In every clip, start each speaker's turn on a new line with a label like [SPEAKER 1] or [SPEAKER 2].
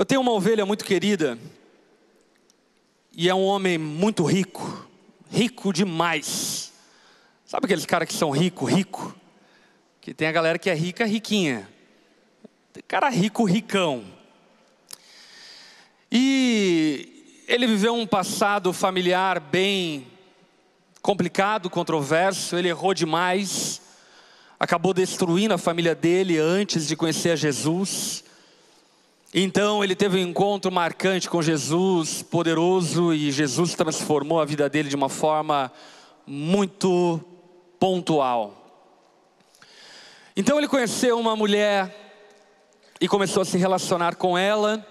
[SPEAKER 1] Eu tenho uma ovelha muito querida e é um homem muito rico, rico demais. Sabe aqueles caras que são rico, rico? Que tem a galera que é rica, riquinha. Tem cara rico, ricão. E ele viveu um passado familiar bem complicado, controverso, ele errou demais, acabou destruindo a família dele antes de conhecer a Jesus. Então ele teve um encontro marcante com Jesus, poderoso, e Jesus transformou a vida dele de uma forma muito pontual. Então ele conheceu uma mulher e começou a se relacionar com ela.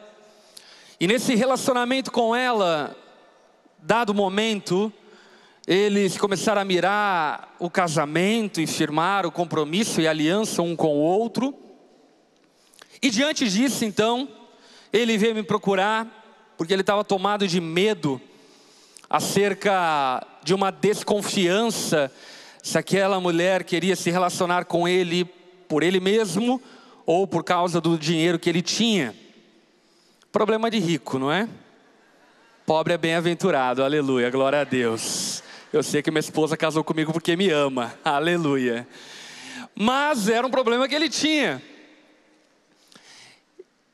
[SPEAKER 1] E nesse relacionamento com ela, dado momento, eles começaram a mirar o casamento e firmar o compromisso e aliança um com o outro. E diante disso, então, ele veio me procurar, porque ele estava tomado de medo acerca de uma desconfiança se aquela mulher queria se relacionar com ele por ele mesmo ou por causa do dinheiro que ele tinha. Problema de rico, não é? Pobre é bem-aventurado, aleluia, glória a Deus. Eu sei que minha esposa casou comigo porque me ama, aleluia. Mas era um problema que ele tinha.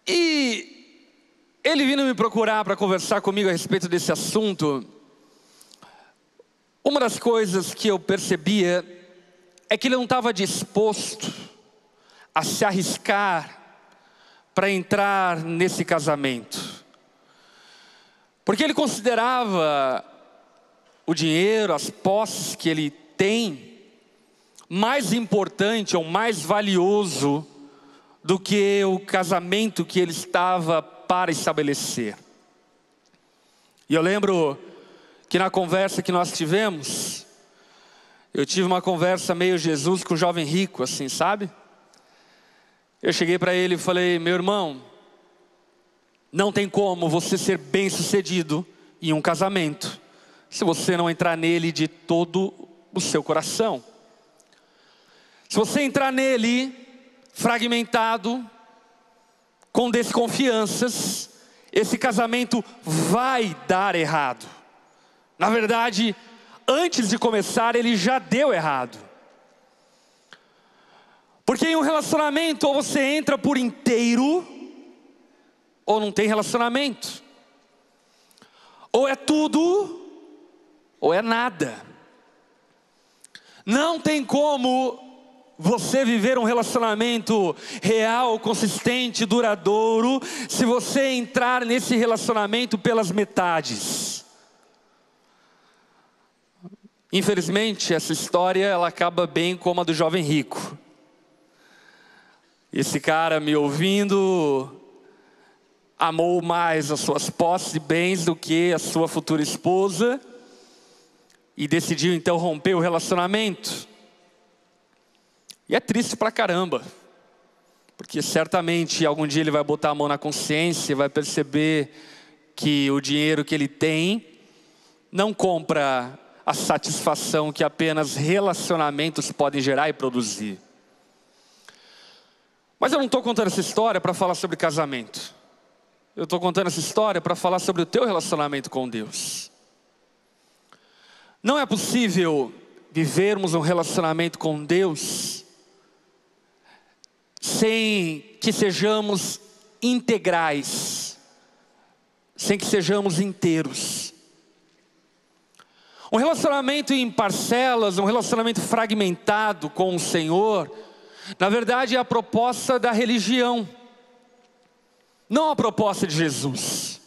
[SPEAKER 1] E ele vindo me procurar para conversar comigo a respeito desse assunto. Uma das coisas que eu percebia é que ele não estava disposto a se arriscar para entrar nesse casamento. Porque ele considerava o dinheiro, as posses que ele tem, mais importante ou mais valioso do que o casamento que ele estava para estabelecer. E eu lembro que na conversa que nós tivemos, eu tive uma conversa meio Jesus com o jovem rico, assim, sabe? Eu cheguei para ele e falei: meu irmão, não tem como você ser bem sucedido em um casamento se você não entrar nele de todo o seu coração. Se você entrar nele fragmentado, com desconfianças, esse casamento vai dar errado. Na verdade, antes de começar, ele já deu errado. Porque em um relacionamento, ou você entra por inteiro, ou não tem relacionamento. Ou é tudo, ou é nada. Não tem como você viver um relacionamento real, consistente, duradouro, se você entrar nesse relacionamento pelas metades. Infelizmente, essa história ela acaba bem como a do jovem rico. Esse cara me ouvindo amou mais as suas posses e bens do que a sua futura esposa e decidiu então romper o relacionamento. E é triste pra caramba, porque certamente algum dia ele vai botar a mão na consciência e vai perceber que o dinheiro que ele tem não compra a satisfação que apenas relacionamentos podem gerar e produzir. Mas eu não estou contando essa história para falar sobre casamento. Eu estou contando essa história para falar sobre o teu relacionamento com Deus. Não é possível vivermos um relacionamento com Deus sem que sejamos integrais, sem que sejamos inteiros. Um relacionamento em parcelas, um relacionamento fragmentado com o Senhor, na verdade é a proposta da religião, não a proposta de Jesus.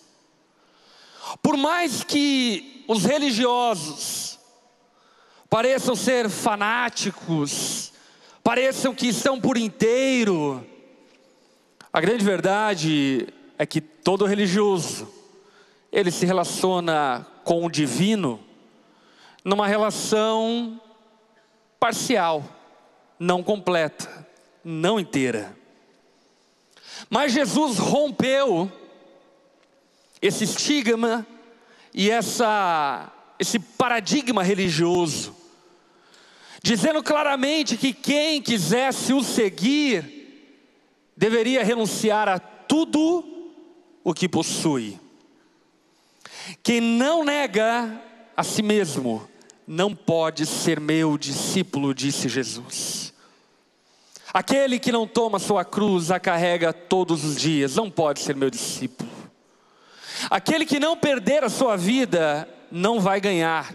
[SPEAKER 1] Por mais que os religiosos pareçam ser fanáticos, pareçam que estão por inteiro. A grande verdade é que todo religioso, ele se relaciona com o divino numa relação parcial, não completa, não inteira. Mas Jesus rompeu esse estigma e essa, esse paradigma religioso dizendo claramente que quem quisesse o seguir deveria renunciar a tudo o que possui. Quem não nega a si mesmo não pode ser meu discípulo, disse Jesus. Aquele que não toma sua cruz, a carrega todos os dias, não pode ser meu discípulo. Aquele que não perder a sua vida, não vai ganhar.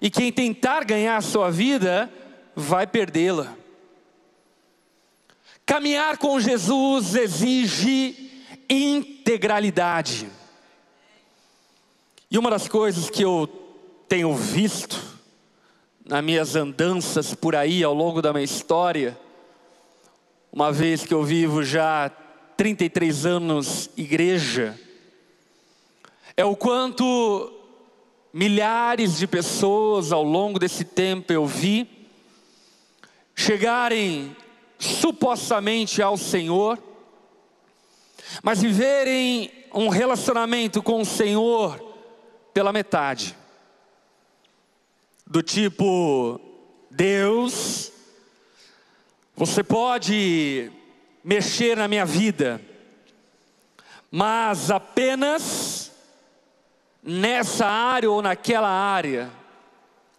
[SPEAKER 1] E quem tentar ganhar a sua vida, vai perdê-la. Caminhar com Jesus exige integralidade. E uma das coisas que eu tenho visto nas minhas andanças por aí ao longo da minha história, uma vez que eu vivo já 33 anos igreja, é o quanto milhares de pessoas ao longo desse tempo eu vi chegarem supostamente ao Senhor, mas viverem um relacionamento com o Senhor pela metade. Do tipo, Deus, você pode mexer na minha vida, mas apenas nessa área ou naquela área.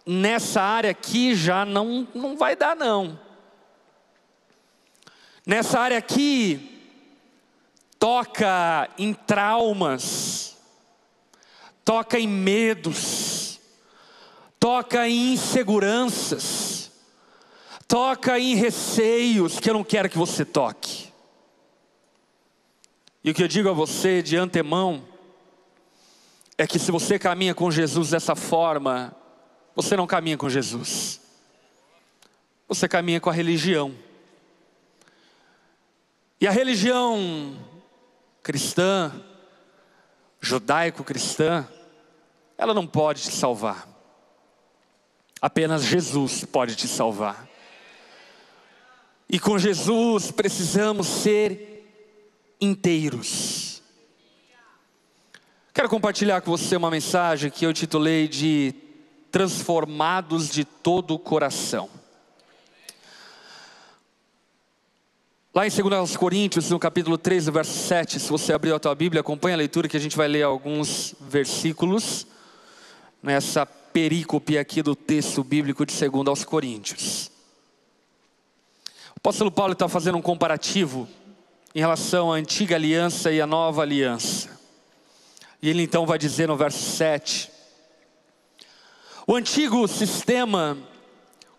[SPEAKER 1] Nessa área aqui já não, não vai dar, não. Nessa área aqui, toca em traumas, toca em medos, toca em inseguranças toca em receios que eu não quero que você toque. E o que eu digo a você de antemão é que se você caminha com Jesus dessa forma, você não caminha com Jesus. Você caminha com a religião. E a religião cristã, judaico-cristã, ela não pode te salvar. Apenas Jesus pode te salvar. E com Jesus precisamos ser inteiros. Quero compartilhar com você uma mensagem que eu titulei de Transformados de todo o coração. Lá em 2 Coríntios, no capítulo 3, verso 7, se você abrir a tua Bíblia, acompanha a leitura que a gente vai ler alguns versículos nessa perícope aqui do texto bíblico de 2 Coríntios apóstolo Paulo está fazendo um comparativo em relação à antiga aliança e à nova aliança. E ele então vai dizer no verso 7: O antigo sistema,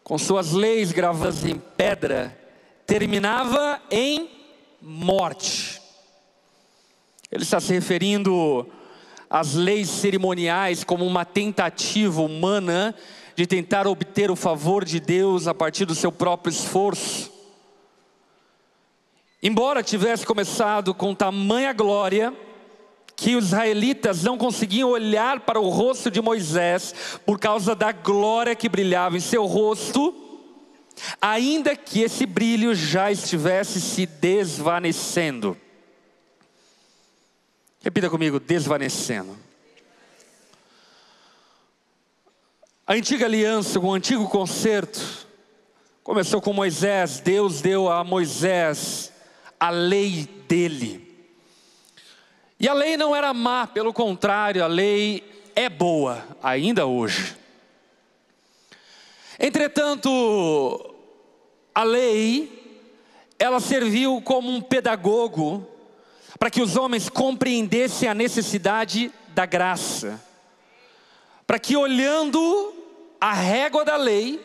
[SPEAKER 1] com suas leis gravadas em pedra, terminava em morte. Ele está se referindo às leis cerimoniais como uma tentativa humana de tentar obter o favor de Deus a partir do seu próprio esforço. Embora tivesse começado com tamanha glória, que os israelitas não conseguiam olhar para o rosto de Moisés por causa da glória que brilhava em seu rosto, ainda que esse brilho já estivesse se desvanecendo. Repita comigo: desvanecendo. A antiga aliança, o antigo concerto, começou com Moisés. Deus deu a Moisés a lei dele. E a lei não era má, pelo contrário, a lei é boa, ainda hoje. Entretanto, a lei, ela serviu como um pedagogo para que os homens compreendessem a necessidade da graça, para que olhando a régua da lei,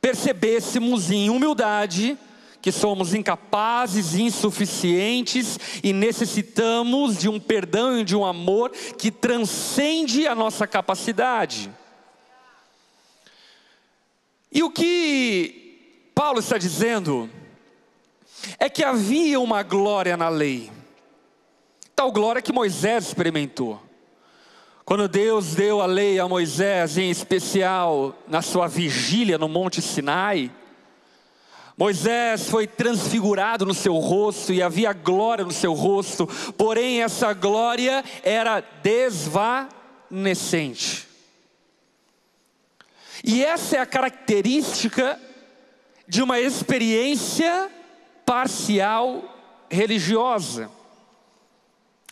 [SPEAKER 1] percebêssemos em humildade que somos incapazes, insuficientes e necessitamos de um perdão e de um amor que transcende a nossa capacidade. E o que Paulo está dizendo é que havia uma glória na lei, tal glória que Moisés experimentou. Quando Deus deu a lei a Moisés, em especial na sua vigília no Monte Sinai, Moisés foi transfigurado no seu rosto e havia glória no seu rosto, porém essa glória era desvanecente. E essa é a característica de uma experiência parcial religiosa.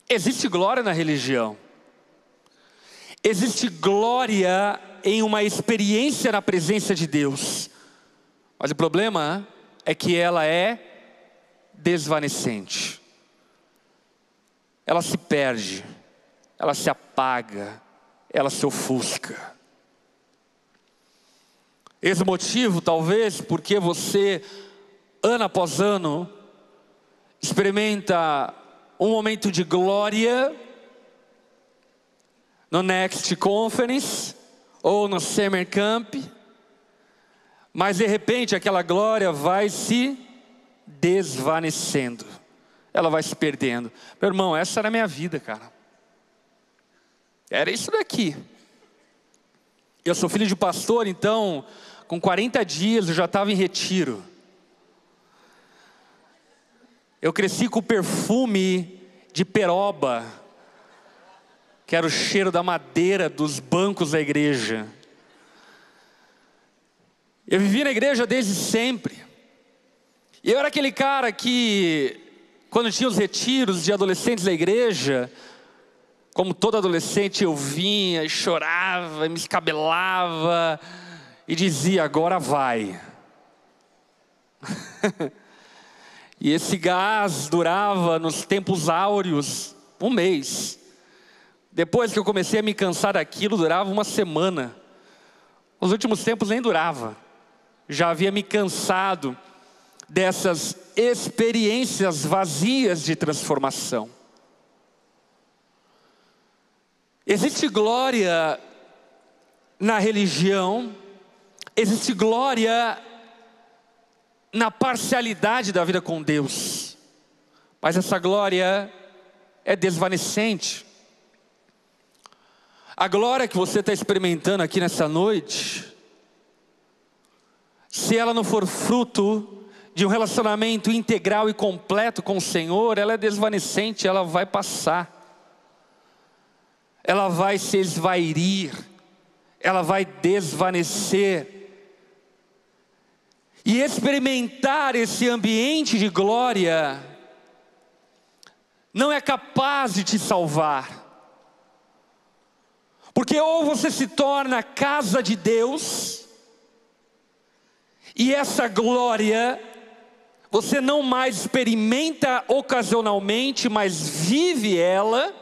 [SPEAKER 1] Existe glória na religião. Existe glória em uma experiência na presença de Deus. Mas o problema é que ela é desvanecente. Ela se perde, ela se apaga, ela se ofusca. Esse motivo, talvez, porque você, ano após ano, experimenta um momento de glória no Next Conference ou no Summer Camp, mas de repente aquela glória vai se desvanecendo, ela vai se perdendo. Meu irmão, essa era a minha vida, cara. Era isso daqui. Eu sou filho de pastor, então, com 40 dias eu já estava em retiro. Eu cresci com o perfume de peroba, que era o cheiro da madeira dos bancos da igreja. Eu vivi na igreja desde sempre. E eu era aquele cara que, quando tinha os retiros de adolescentes da igreja, como todo adolescente, eu vinha e chorava, e me escabelava e dizia: agora vai. e esse gás durava nos tempos áureos um mês. Depois que eu comecei a me cansar daquilo, durava uma semana. Nos últimos tempos nem durava. Já havia me cansado dessas experiências vazias de transformação. Existe glória na religião, existe glória na parcialidade da vida com Deus, mas essa glória é desvanecente. A glória que você está experimentando aqui nessa noite, se ela não for fruto de um relacionamento integral e completo com o Senhor, ela é desvanecente, ela vai passar, ela vai se esvairir, ela vai desvanecer. E experimentar esse ambiente de glória não é capaz de te salvar. Porque ou você se torna casa de Deus, e essa glória você não mais experimenta ocasionalmente, mas vive ela,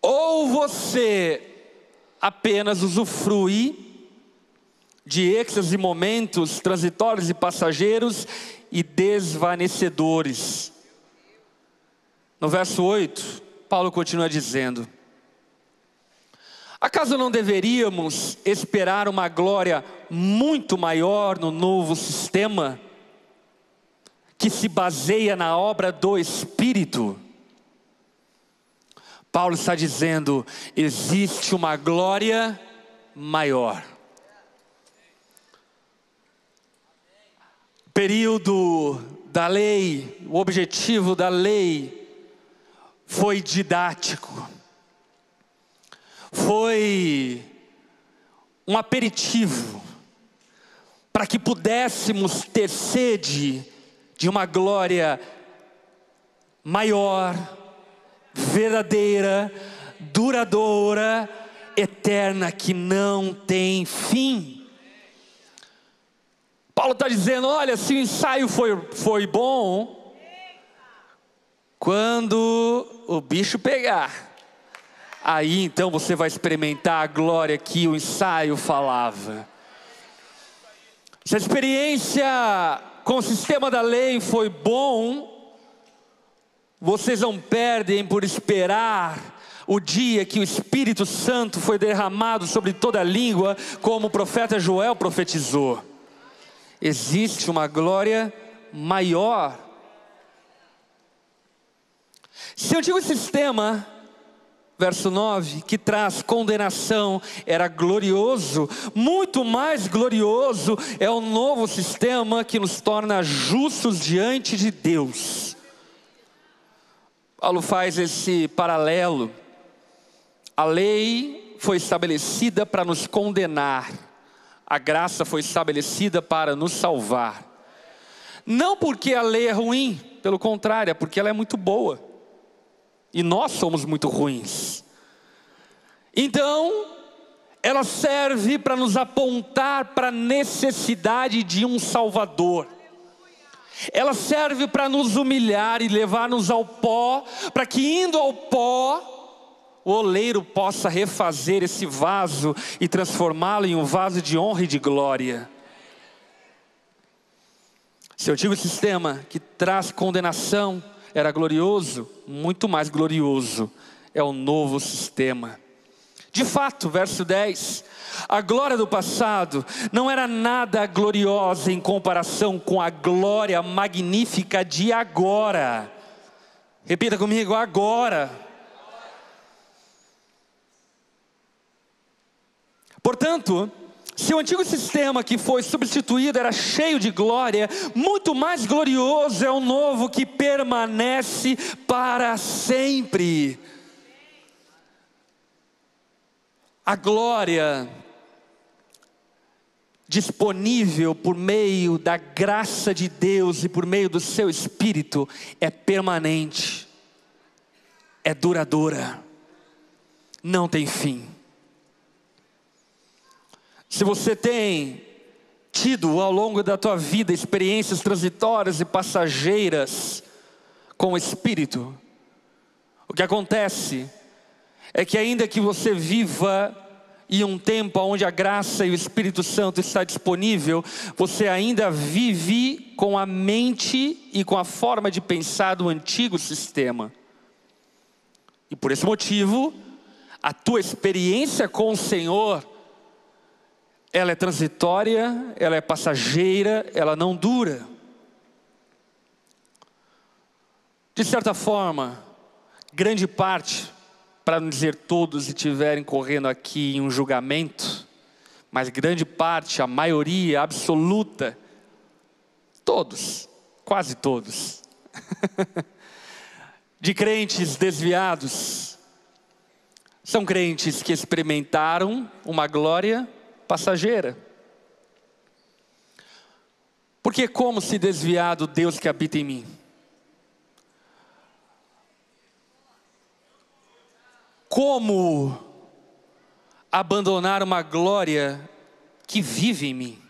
[SPEAKER 1] ou você apenas usufrui de êxtases e momentos transitórios e passageiros e desvanecedores. No verso 8, Paulo continua dizendo: Acaso não deveríamos esperar uma glória muito maior no novo sistema, que se baseia na obra do Espírito? Paulo está dizendo: existe uma glória maior. Período da lei, o objetivo da lei foi didático foi um aperitivo para que pudéssemos ter sede de uma glória maior, verdadeira, duradoura, eterna, que não tem fim. Paulo está dizendo: olha, se o ensaio foi, foi bom, quando o bicho pegar, Aí então você vai experimentar a glória que o ensaio falava. Se a experiência com o sistema da lei foi bom, vocês não perdem por esperar o dia que o Espírito Santo foi derramado sobre toda a língua, como o profeta Joel profetizou. Existe uma glória maior. Se o antigo sistema verso 9, que traz condenação, era glorioso, muito mais glorioso é o novo sistema que nos torna justos diante de Deus. Paulo faz esse paralelo. A lei foi estabelecida para nos condenar, a graça foi estabelecida para nos salvar. Não porque a lei é ruim, pelo contrário, é porque ela é muito boa. E nós somos muito ruins. Então, ela serve para nos apontar para a necessidade de um Salvador. Ela serve para nos humilhar e levar-nos ao pó, para que indo ao pó, o oleiro possa refazer esse vaso e transformá-lo em um vaso de honra e de glória. Se o antigo sistema que traz condenação era glorioso, muito mais glorioso é o novo sistema. De fato, verso 10, a glória do passado não era nada gloriosa em comparação com a glória magnífica de agora. Repita comigo, agora. Portanto, se o antigo sistema que foi substituído era cheio de glória, muito mais glorioso é o novo que permanece para sempre. A glória disponível por meio da graça de Deus e por meio do seu Espírito é permanente, é duradoura, não tem fim. Se você tem tido ao longo da tua vida experiências transitórias e passageiras com o Espírito, o que acontece é que ainda que você viva em um tempo onde a graça e o Espírito Santo está disponível, você ainda vive com a mente e com a forma de pensar do antigo sistema. E por esse motivo, a tua experiência com o Senhor ela é transitória, ela é passageira, ela não dura. De certa forma, grande parte, para não dizer todos estiverem correndo aqui em um julgamento, mas grande parte, a maioria absoluta, todos, quase todos, de crentes desviados, são crentes que experimentaram uma glória passageira. Porque como se desviar do Deus que habita em mim? Como abandonar uma glória que vive em mim?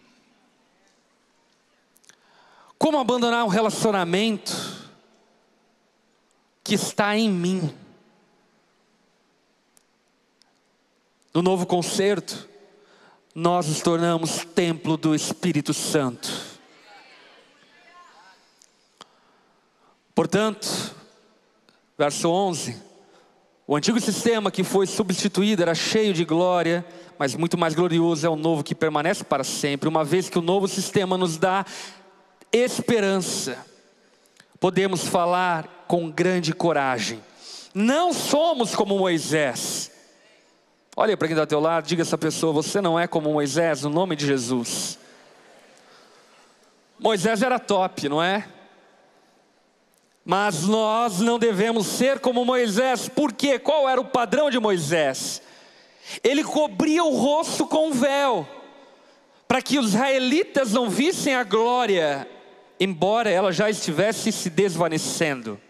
[SPEAKER 1] Como abandonar um relacionamento que está em mim? No novo concerto, nós nos tornamos templo do Espírito Santo. Portanto, verso 11: o antigo sistema que foi substituído era cheio de glória, mas muito mais glorioso é o novo que permanece para sempre, uma vez que o novo sistema nos dá esperança. Podemos falar com grande coragem. Não somos como Moisés Olha para quem está ao teu lado, diga a essa pessoa: você não é como Moisés, no nome de Jesus. Moisés era top, não é? Mas nós não devemos ser como Moisés, porque qual era o padrão de Moisés? Ele cobria o rosto com um véu, para que os israelitas não vissem a glória, embora ela já estivesse se desvanecendo.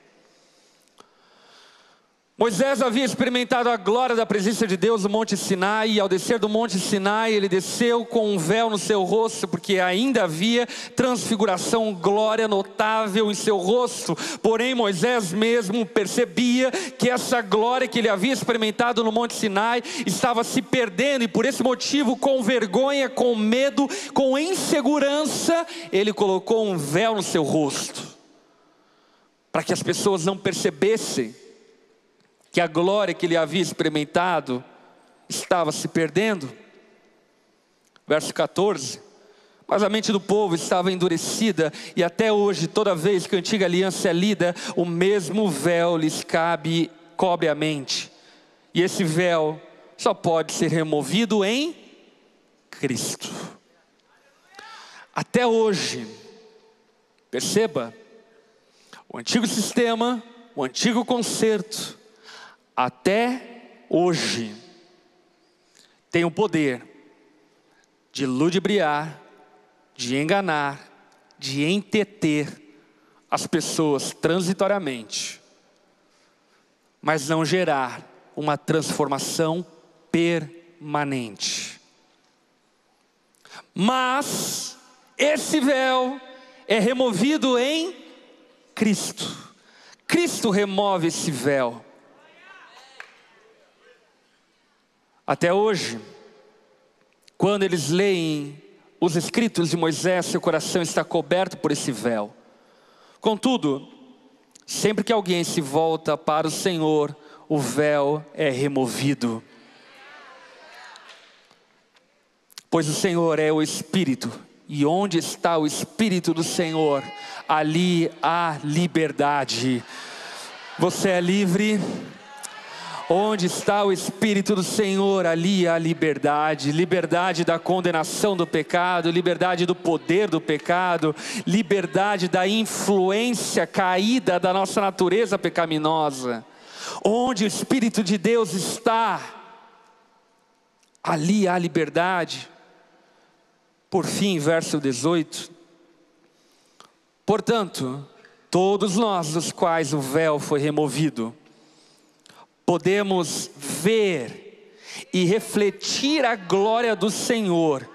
[SPEAKER 1] Moisés havia experimentado a glória da presença de Deus no Monte Sinai, e ao descer do Monte Sinai, ele desceu com um véu no seu rosto, porque ainda havia transfiguração, glória notável em seu rosto. Porém, Moisés mesmo percebia que essa glória que ele havia experimentado no Monte Sinai estava se perdendo, e por esse motivo, com vergonha, com medo, com insegurança, ele colocou um véu no seu rosto, para que as pessoas não percebessem que a glória que ele havia experimentado estava se perdendo. Verso 14. Mas a mente do povo estava endurecida, e até hoje, toda vez que a antiga aliança é lida, o mesmo véu lhes cabe, cobre a mente. E esse véu só pode ser removido em Cristo. Até hoje, perceba, o antigo sistema, o antigo concerto, até hoje, tem o poder de ludibriar, de enganar, de entreter as pessoas transitoriamente. mas não gerar uma transformação permanente. Mas esse véu é removido em Cristo. Cristo remove esse véu. Até hoje, quando eles leem os escritos de Moisés, seu coração está coberto por esse véu. Contudo, sempre que alguém se volta para o Senhor, o véu é removido. Pois o Senhor é o Espírito, e onde está o Espírito do Senhor, ali há liberdade. Você é livre. Onde está o Espírito do Senhor, ali há liberdade, liberdade da condenação do pecado, liberdade do poder do pecado, liberdade da influência caída da nossa natureza pecaminosa. Onde o Espírito de Deus está, ali há liberdade. Por fim, verso 18. Portanto, todos nós, dos quais o véu foi removido, podemos ver e refletir a glória do Senhor.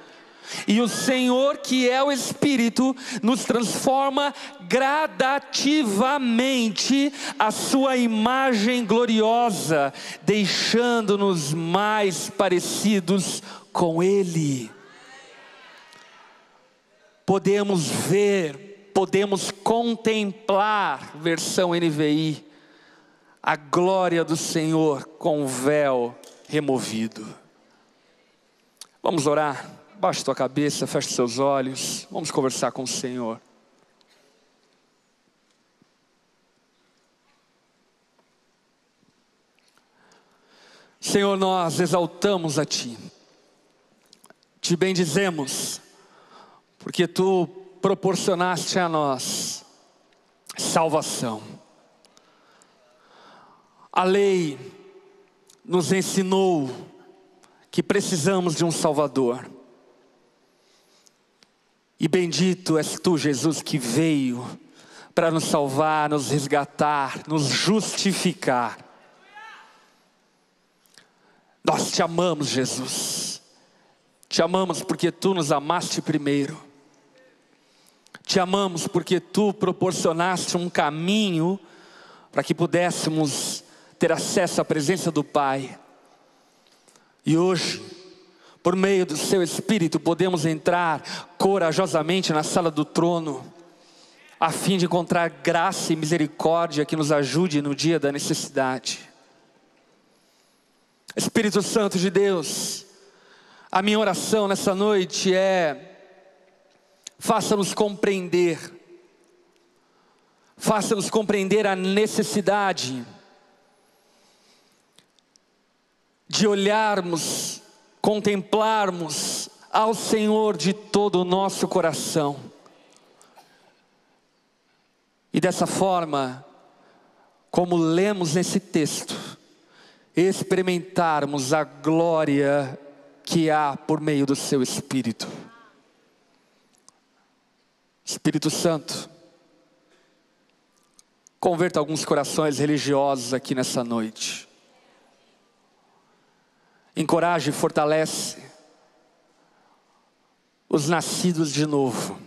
[SPEAKER 1] E o Senhor, que é o Espírito, nos transforma gradativamente a sua imagem gloriosa, deixando-nos mais parecidos com Ele. Podemos ver, podemos contemplar, versão NVI, a glória do Senhor com o véu removido. Vamos orar? Baixe tua cabeça, feche seus olhos, vamos conversar com o Senhor. Senhor, nós exaltamos a Ti, te bendizemos, porque Tu proporcionaste a nós salvação a lei nos ensinou que precisamos de um Salvador. E bendito és tu, Jesus, que veio para nos salvar, nos resgatar, nos justificar. Nós te amamos, Jesus. Te amamos porque tu nos amaste primeiro. Te amamos porque tu proporcionaste um caminho para que pudéssemos ter acesso à presença do Pai. E hoje, por meio do Seu Espírito, podemos entrar corajosamente na sala do trono, a fim de encontrar graça e misericórdia que nos ajude no dia da necessidade. Espírito Santo de Deus, a minha oração nessa noite é: faça-nos compreender, faça-nos compreender a necessidade de olharmos, contemplarmos ao Senhor de todo o nosso coração. E dessa forma, como lemos nesse texto, experimentarmos a glória que há por meio do seu Espírito. Espírito Santo, converta alguns corações religiosos aqui nessa noite encoraja e fortalece os nascidos de novo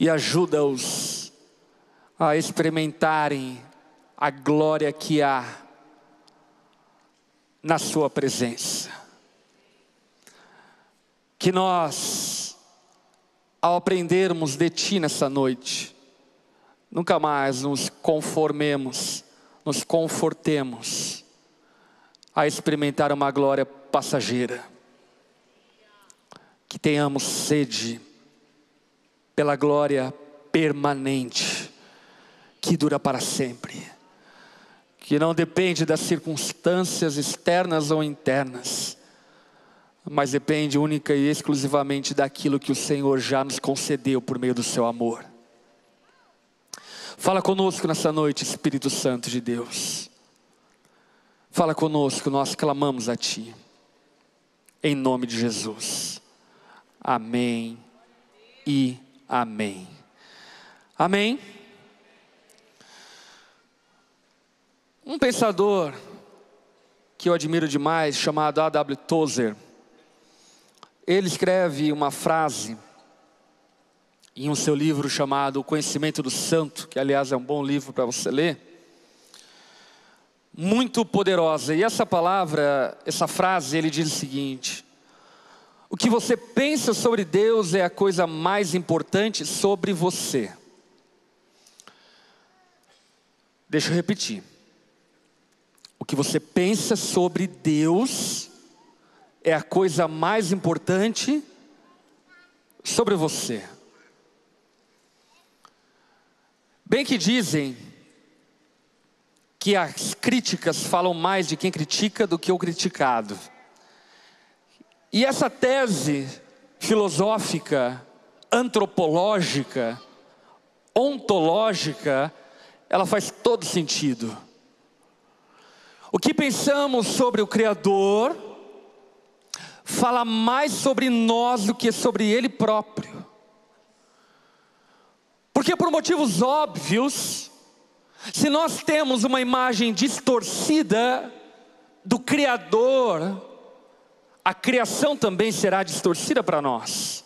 [SPEAKER 1] e ajuda-os a experimentarem a glória que há na Sua presença. Que nós, ao aprendermos de Ti nessa noite, nunca mais nos conformemos, nos confortemos a experimentar uma glória passageira. Que tenhamos sede pela glória permanente, que dura para sempre, que não depende das circunstâncias externas ou internas, mas depende única e exclusivamente daquilo que o Senhor já nos concedeu por meio do seu amor. Fala conosco nessa noite, Espírito Santo de Deus. Fala conosco, nós clamamos a Ti. Em nome de Jesus. Amém e amém. Amém. Um pensador que eu admiro demais, chamado A.W. Tozer, ele escreve uma frase em um seu livro chamado O Conhecimento do Santo, que aliás é um bom livro para você ler, muito poderosa. E essa palavra, essa frase, ele diz o seguinte: O que você pensa sobre Deus é a coisa mais importante sobre você. Deixa eu repetir. O que você pensa sobre Deus é a coisa mais importante sobre você. Bem que dizem que as críticas falam mais de quem critica do que o criticado. E essa tese filosófica, antropológica, ontológica, ela faz todo sentido. O que pensamos sobre o Criador fala mais sobre nós do que sobre Ele próprio. Porque, por motivos óbvios, se nós temos uma imagem distorcida do Criador, a criação também será distorcida para nós.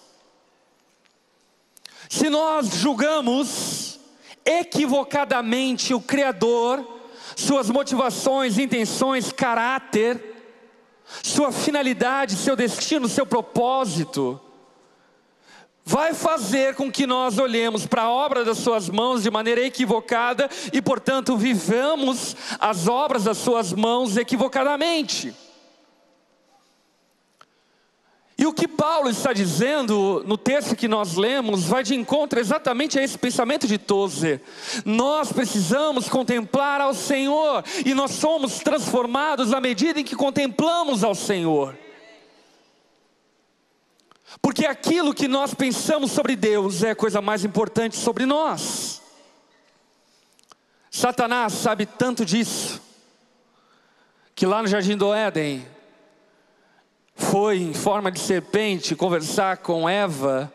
[SPEAKER 1] Se nós julgamos equivocadamente o Criador, suas motivações, intenções, caráter, sua finalidade, seu destino, seu propósito, vai fazer com que nós olhemos para a obra das suas mãos de maneira equivocada e, portanto, vivamos as obras das suas mãos equivocadamente. E o que Paulo está dizendo no texto que nós lemos vai de encontro exatamente a esse pensamento de Tozer. Nós precisamos contemplar ao Senhor e nós somos transformados à medida em que contemplamos ao Senhor. Porque aquilo que nós pensamos sobre Deus é a coisa mais importante sobre nós. Satanás sabe tanto disso, que lá no Jardim do Éden, foi em forma de serpente conversar com Eva,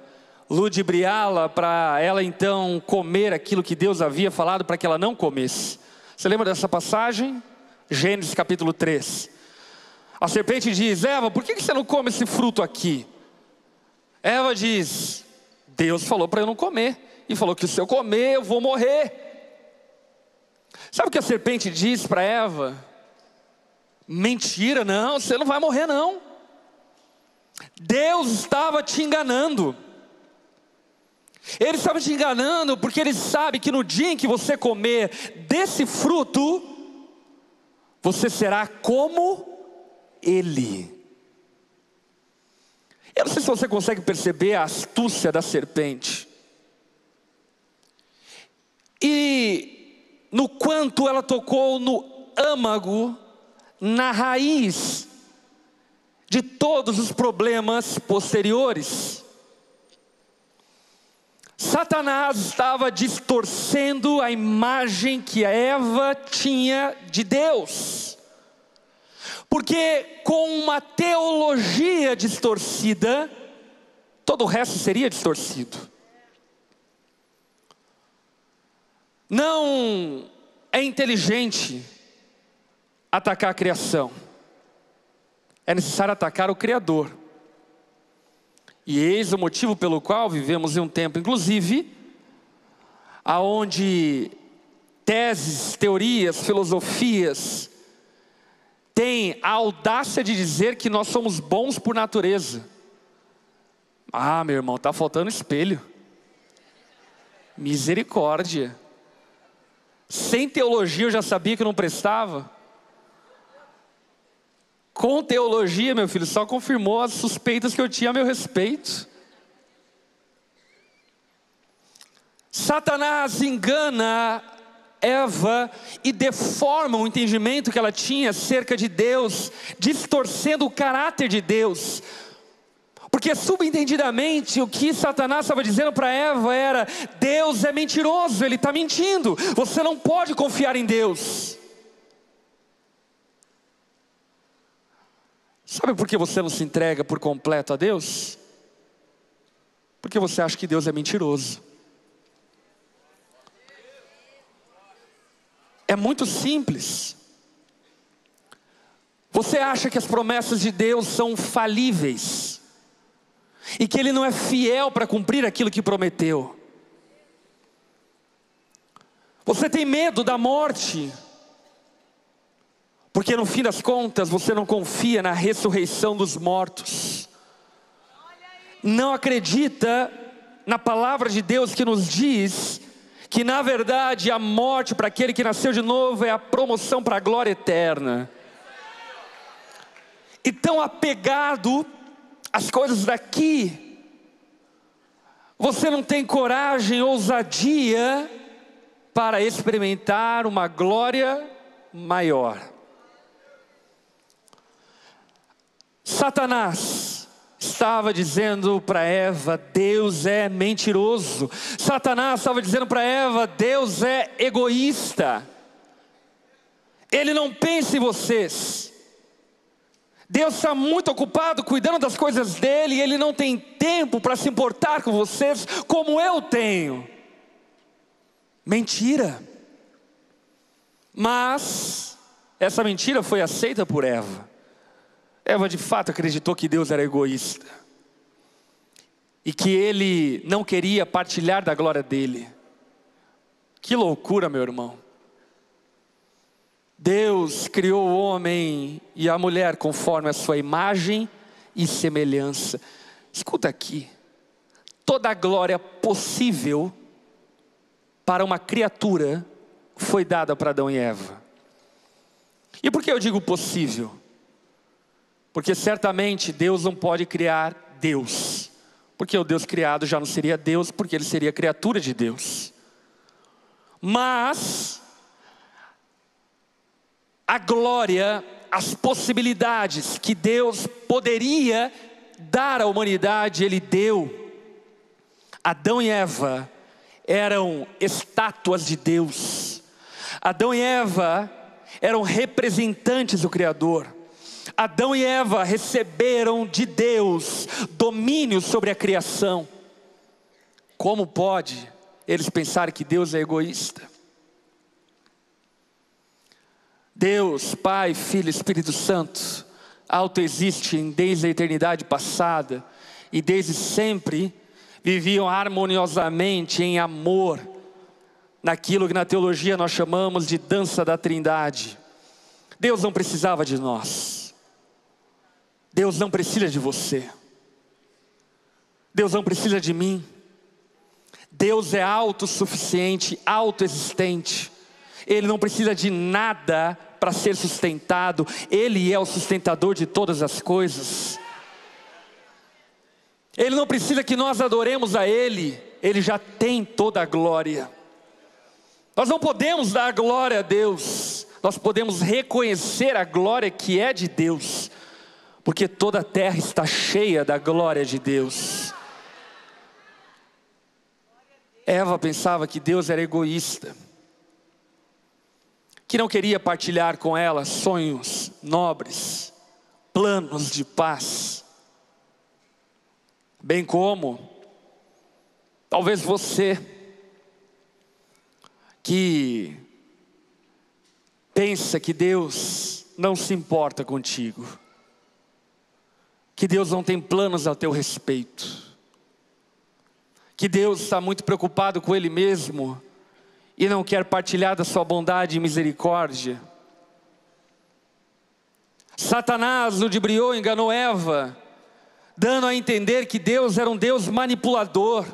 [SPEAKER 1] ludibriá-la para ela então comer aquilo que Deus havia falado para que ela não comesse. Você lembra dessa passagem? Gênesis capítulo 3. A serpente diz: Eva, por que você não come esse fruto aqui? Eva diz: Deus falou para eu não comer, e falou que se eu comer eu vou morrer. Sabe o que a serpente diz para Eva? Mentira, não, você não vai morrer, não. Deus estava te enganando. Ele estava te enganando porque ele sabe que no dia em que você comer desse fruto, você será como ele. Eu não sei se você consegue perceber a astúcia da serpente. E no quanto ela tocou no âmago, na raiz de todos os problemas posteriores. Satanás estava distorcendo a imagem que a Eva tinha de Deus. Porque com uma teologia distorcida, todo o resto seria distorcido. Não é inteligente atacar a criação é necessário atacar o Criador. E eis o motivo pelo qual vivemos em um tempo, inclusive, aonde teses, teorias, filosofias têm a audácia de dizer que nós somos bons por natureza. Ah, meu irmão, está faltando espelho. Misericórdia. Sem teologia eu já sabia que não prestava. Com teologia, meu filho, só confirmou as suspeitas que eu tinha a meu respeito. Satanás engana Eva e deforma o entendimento que ela tinha acerca de Deus, distorcendo o caráter de Deus. Porque subentendidamente o que Satanás estava dizendo para Eva era: Deus é mentiroso, ele está mentindo, você não pode confiar em Deus. Sabe por que você não se entrega por completo a Deus? Porque você acha que Deus é mentiroso. É muito simples. Você acha que as promessas de Deus são falíveis e que Ele não é fiel para cumprir aquilo que prometeu? Você tem medo da morte, porque no fim das contas você não confia na ressurreição dos mortos, não acredita na palavra de Deus que nos diz que na verdade a morte para aquele que nasceu de novo é a promoção para a glória eterna. E tão apegado às coisas daqui, você não tem coragem, ousadia para experimentar uma glória maior. Satanás estava dizendo para Eva: Deus é mentiroso. Satanás estava dizendo para Eva: Deus é egoísta. Ele não pensa em vocês. Deus está muito ocupado cuidando das coisas dele e ele não tem tempo para se importar com vocês como eu tenho. Mentira. Mas essa mentira foi aceita por Eva. Eva de fato acreditou que Deus era egoísta e que ele não queria partilhar da glória dele. Que loucura, meu irmão. Deus criou o homem e a mulher conforme a sua imagem e semelhança. Escuta aqui. Toda a glória possível para uma criatura foi dada para Adão e Eva. E por que eu digo possível? Porque certamente Deus não pode criar Deus. Porque o Deus criado já não seria Deus, porque ele seria criatura de Deus. Mas a glória, as possibilidades que Deus poderia dar à humanidade, Ele deu. Adão e Eva eram estátuas de Deus. Adão e Eva eram representantes do Criador. Adão e Eva receberam de Deus domínio sobre a criação. Como pode eles pensarem que Deus é egoísta? Deus, Pai, Filho, Espírito Santo, autoexistem desde a eternidade passada e desde sempre viviam harmoniosamente em amor, naquilo que na teologia nós chamamos de dança da trindade. Deus não precisava de nós, Deus não precisa de você, Deus não precisa de mim, Deus é autossuficiente, autoexistente, Ele não precisa de nada para ser sustentado, Ele é o sustentador de todas as coisas. Ele não precisa que nós adoremos a Ele, Ele já tem toda a glória. Nós não podemos dar glória a Deus, nós podemos reconhecer a glória que é de Deus, porque toda a terra está cheia da glória de Deus. Eva pensava que Deus era egoísta, que não queria partilhar com ela sonhos nobres, planos de paz bem como talvez você que pensa que Deus não se importa contigo, que Deus não tem planos a teu respeito, que Deus está muito preocupado com Ele mesmo e não quer partilhar da sua bondade e misericórdia. Satanás ludibriou, enganou Eva, dando a entender que Deus era um Deus manipulador,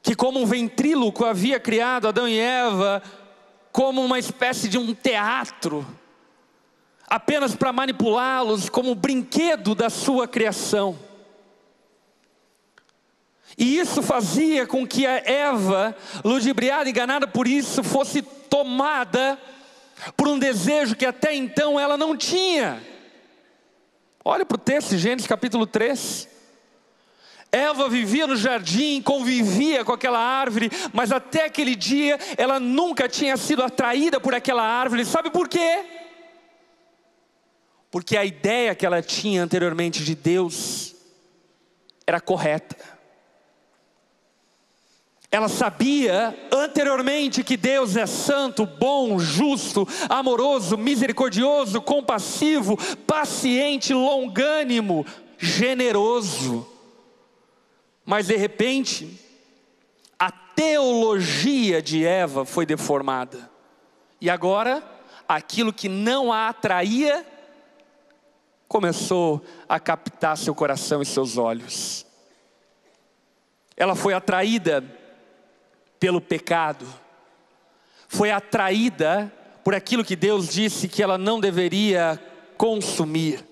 [SPEAKER 1] que, como um ventríloco, havia criado Adão e Eva como uma espécie de um teatro, apenas para manipulá-los como brinquedo da sua criação. E isso fazia com que a Eva, ludibriada, enganada por isso, fosse tomada por um desejo que até então ela não tinha. Olha para o texto, Gênesis capítulo 3. Eva vivia no jardim, convivia com aquela árvore, mas até aquele dia ela nunca tinha sido atraída por aquela árvore. Sabe por quê? Porque a ideia que ela tinha anteriormente de Deus era correta. Ela sabia anteriormente que Deus é santo, bom, justo, amoroso, misericordioso, compassivo, paciente, longânimo, generoso. Mas de repente, a teologia de Eva foi deformada. E agora, aquilo que não a atraía, começou a captar seu coração e seus olhos. Ela foi atraída pelo pecado, foi atraída por aquilo que Deus disse que ela não deveria consumir.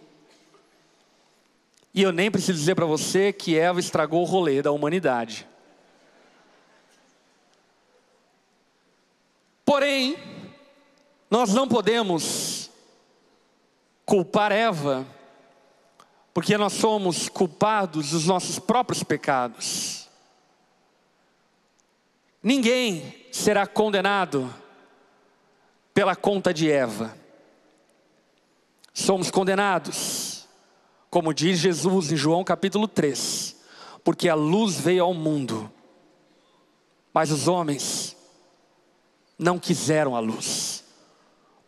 [SPEAKER 1] E eu nem preciso dizer para você que Eva estragou o rolê da humanidade. Porém, nós não podemos culpar Eva, porque nós somos culpados dos nossos próprios pecados. Ninguém será condenado pela conta de Eva. Somos condenados, como diz Jesus em João capítulo 3, porque a luz veio ao mundo, mas os homens não quiseram a luz,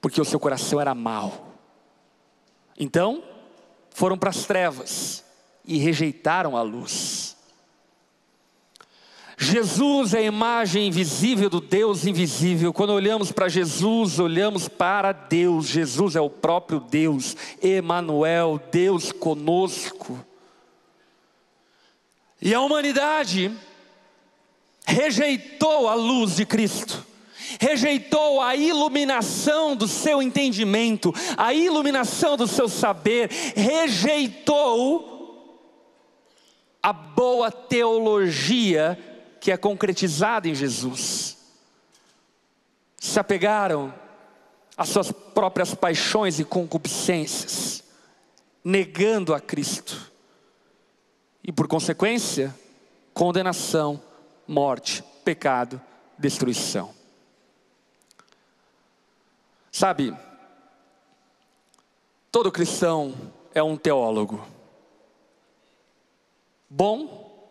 [SPEAKER 1] porque o seu coração era mau. Então, foram para as trevas e rejeitaram a luz. Jesus é a imagem invisível do Deus invisível. Quando olhamos para Jesus, olhamos para Deus. Jesus é o próprio Deus, Emanuel, Deus conosco. E a humanidade rejeitou a luz de Cristo. Rejeitou a iluminação do seu entendimento, a iluminação do seu saber, rejeitou a boa teologia que é concretizada em Jesus. Se apegaram às suas próprias paixões e concupiscências, negando a Cristo. E por consequência, condenação, morte, pecado, destruição. Sabe, todo cristão é um teólogo. Bom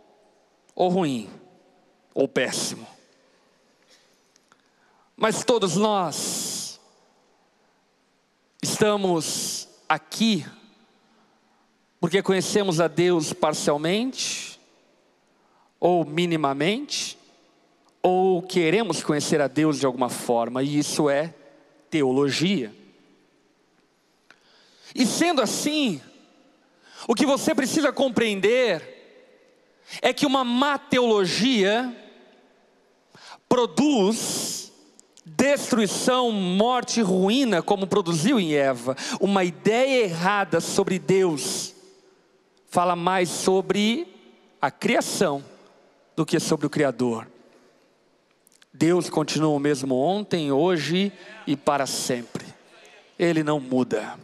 [SPEAKER 1] ou ruim? ou péssimo. Mas todos nós estamos aqui porque conhecemos a Deus parcialmente, ou minimamente, ou queremos conhecer a Deus de alguma forma, e isso é teologia. E sendo assim, o que você precisa compreender é que uma má teologia produz destruição, morte e ruína, como produziu em Eva. Uma ideia errada sobre Deus fala mais sobre a criação do que sobre o Criador. Deus continua o mesmo ontem, hoje e para sempre. Ele não muda.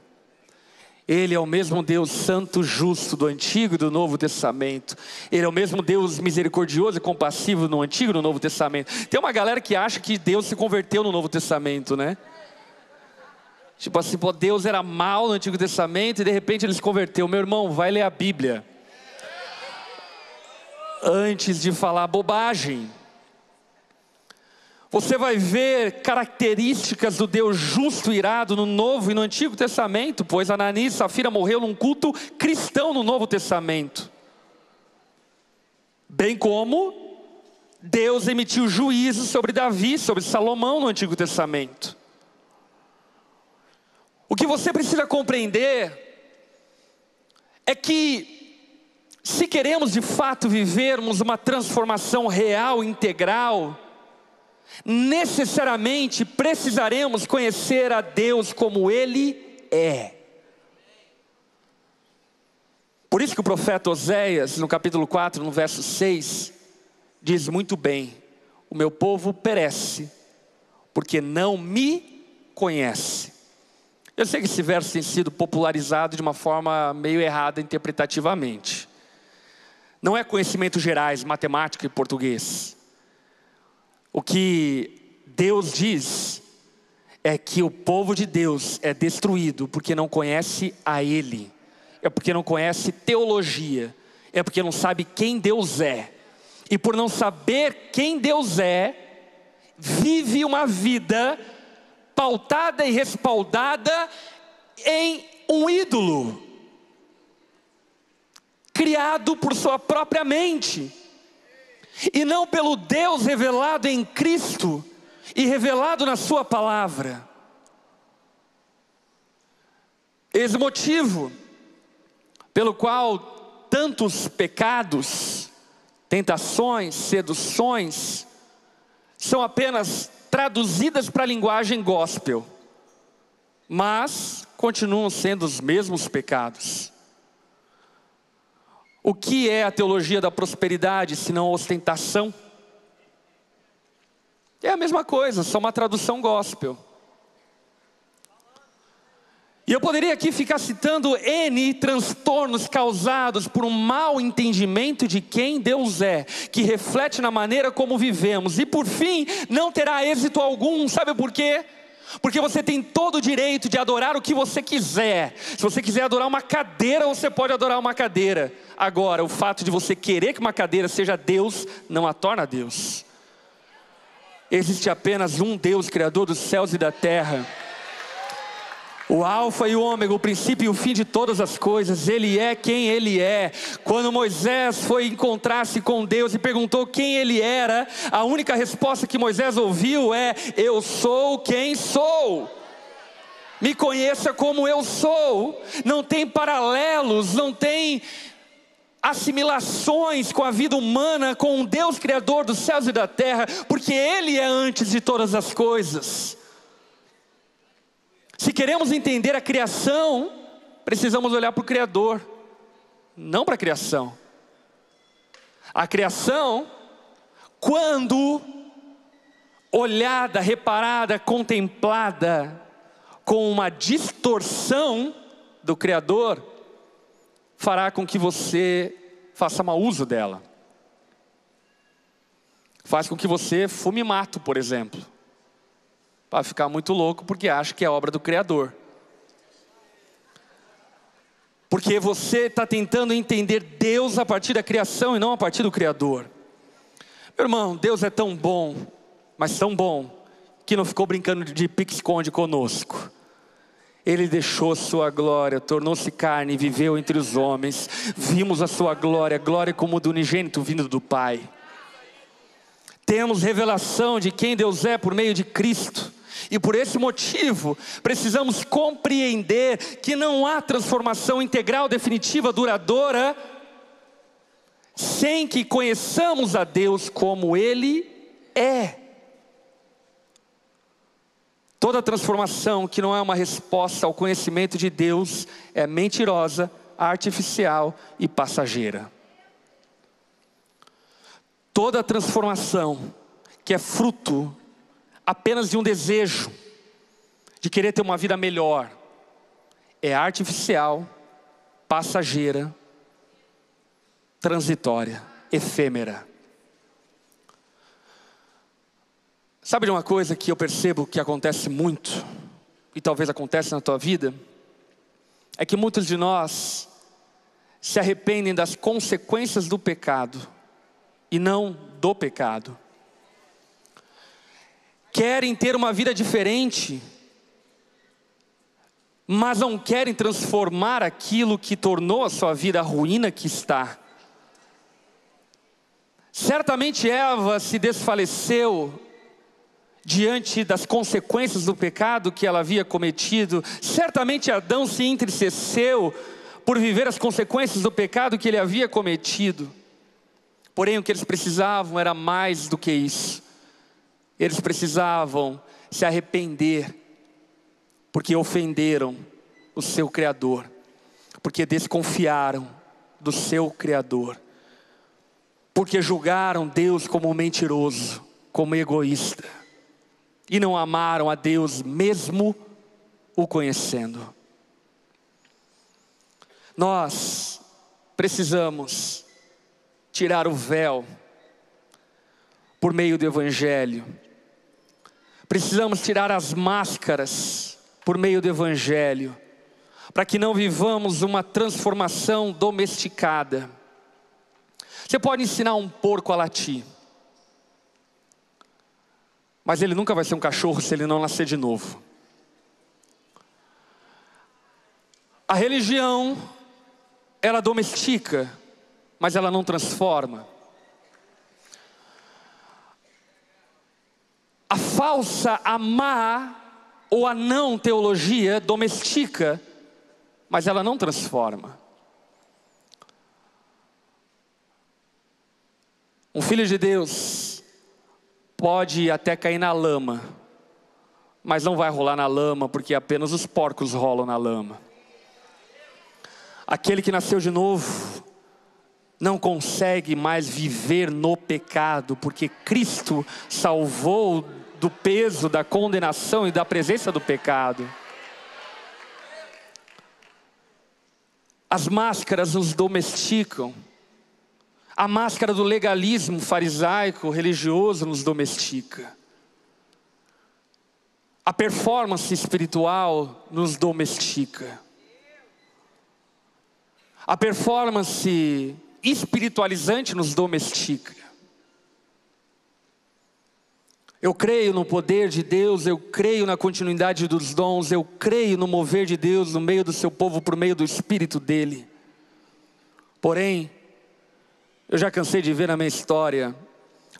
[SPEAKER 1] Ele é o mesmo Deus santo, justo do Antigo e do Novo Testamento. Ele é o mesmo Deus misericordioso e compassivo no Antigo e no Novo Testamento. Tem uma galera que acha que Deus se converteu no Novo Testamento, né? Tipo assim, pô, Deus era mal no Antigo Testamento e de repente ele se converteu. Meu irmão, vai ler a Bíblia. Antes de falar bobagem. Você vai ver características do Deus justo e irado no Novo e no Antigo Testamento, pois Ananias e Safira morreu num culto cristão no Novo Testamento. Bem como Deus emitiu juízo sobre Davi, sobre Salomão no Antigo Testamento. O que você precisa compreender é que, se queremos de fato vivermos uma transformação real, integral, necessariamente precisaremos conhecer a Deus como Ele é. Por isso que o profeta Oséias, no capítulo 4, no verso 6, diz muito bem: O meu povo perece, porque não me conhece. Eu sei que esse verso tem sido popularizado de uma forma meio errada interpretativamente. Não é conhecimento gerais, matemática e português. O que Deus diz é que o povo de Deus é destruído porque não conhece a Ele, é porque não conhece teologia, é porque não sabe quem Deus é. e por não saber quem Deus é, vive uma vida pautada e respaldada em um ídolo, criado por sua própria mente, e não pelo Deus revelado em Cristo e revelado na Sua palavra. Esse motivo pelo qual tantos pecados, tentações, seduções, são apenas traduzidas para a linguagem gospel, mas continuam sendo os mesmos pecados. O que é a teologia da prosperidade se não ostentação? É a mesma coisa, só uma tradução gospel. E eu poderia aqui ficar citando N transtornos causados por um mau entendimento de quem Deus é, que reflete na maneira como vivemos, e por fim não terá êxito algum, sabe por quê? Porque você tem todo o direito de adorar o que você quiser. Se você quiser adorar uma cadeira, você pode adorar uma cadeira. Agora, o fato de você querer que uma cadeira seja Deus, não a torna Deus. Existe apenas um Deus, Criador dos céus e da terra o Alfa e o Ômega, o princípio e o fim de todas as coisas, Ele é quem Ele é. Quando Moisés foi encontrar-se com Deus e perguntou quem Ele era, a única resposta que Moisés ouviu é: Eu sou quem sou. Me conheça como eu sou. Não tem paralelos, não tem assimilações com a vida humana, com o Deus Criador dos céus e da terra, porque Ele é antes de todas as coisas. Se queremos entender a criação, precisamos olhar para o Criador, não para a criação. A criação, quando olhada, reparada, contemplada com uma distorção do Criador, fará com que você faça mau uso dela. Faz com que você fume mato, por exemplo para ficar muito louco porque acha que é obra do Criador. Porque você está tentando entender Deus a partir da criação e não a partir do Criador. Meu irmão, Deus é tão bom, mas tão bom, que não ficou brincando de pique-esconde conosco. Ele deixou sua glória, tornou-se carne e viveu entre os homens. Vimos a sua glória, glória como do unigênito vindo do Pai. Temos revelação de quem Deus é por meio de Cristo. E por esse motivo, precisamos compreender que não há transformação integral, definitiva, duradoura, sem que conheçamos a Deus como Ele é. Toda transformação que não é uma resposta ao conhecimento de Deus é mentirosa, artificial e passageira. Toda transformação que é fruto apenas de um desejo de querer ter uma vida melhor. É artificial, passageira, transitória, efêmera. Sabe de uma coisa que eu percebo que acontece muito, e talvez acontece na tua vida? É que muitos de nós se arrependem das consequências do pecado e não do pecado querem ter uma vida diferente, mas não querem transformar aquilo que tornou a sua vida a ruína que está. Certamente Eva se desfaleceu diante das consequências do pecado que ela havia cometido. Certamente Adão se entristeceu por viver as consequências do pecado que ele havia cometido. Porém, o que eles precisavam era mais do que isso. Eles precisavam se arrepender, porque ofenderam o seu Criador, porque desconfiaram do seu Criador, porque julgaram Deus como mentiroso, como egoísta, e não amaram a Deus mesmo o conhecendo. Nós precisamos tirar o véu por meio do Evangelho Precisamos tirar as máscaras por meio do Evangelho, para que não vivamos uma transformação domesticada. Você pode ensinar um porco a latir, mas ele nunca vai ser um cachorro se ele não nascer de novo. A religião, ela domestica, mas ela não transforma. A falsa, a má ou a não teologia domestica, mas ela não transforma. Um filho de Deus pode até cair na lama, mas não vai rolar na lama, porque apenas os porcos rolam na lama. Aquele que nasceu de novo não consegue mais viver no pecado, porque Cristo salvou do peso da condenação e da presença do pecado. As máscaras nos domesticam. A máscara do legalismo farisaico, religioso, nos domestica. A performance espiritual nos domestica. A performance espiritualizante nos domestica. Eu creio no poder de Deus, eu creio na continuidade dos dons, eu creio no mover de Deus no meio do seu povo por meio do Espírito dele. Porém, eu já cansei de ver na minha história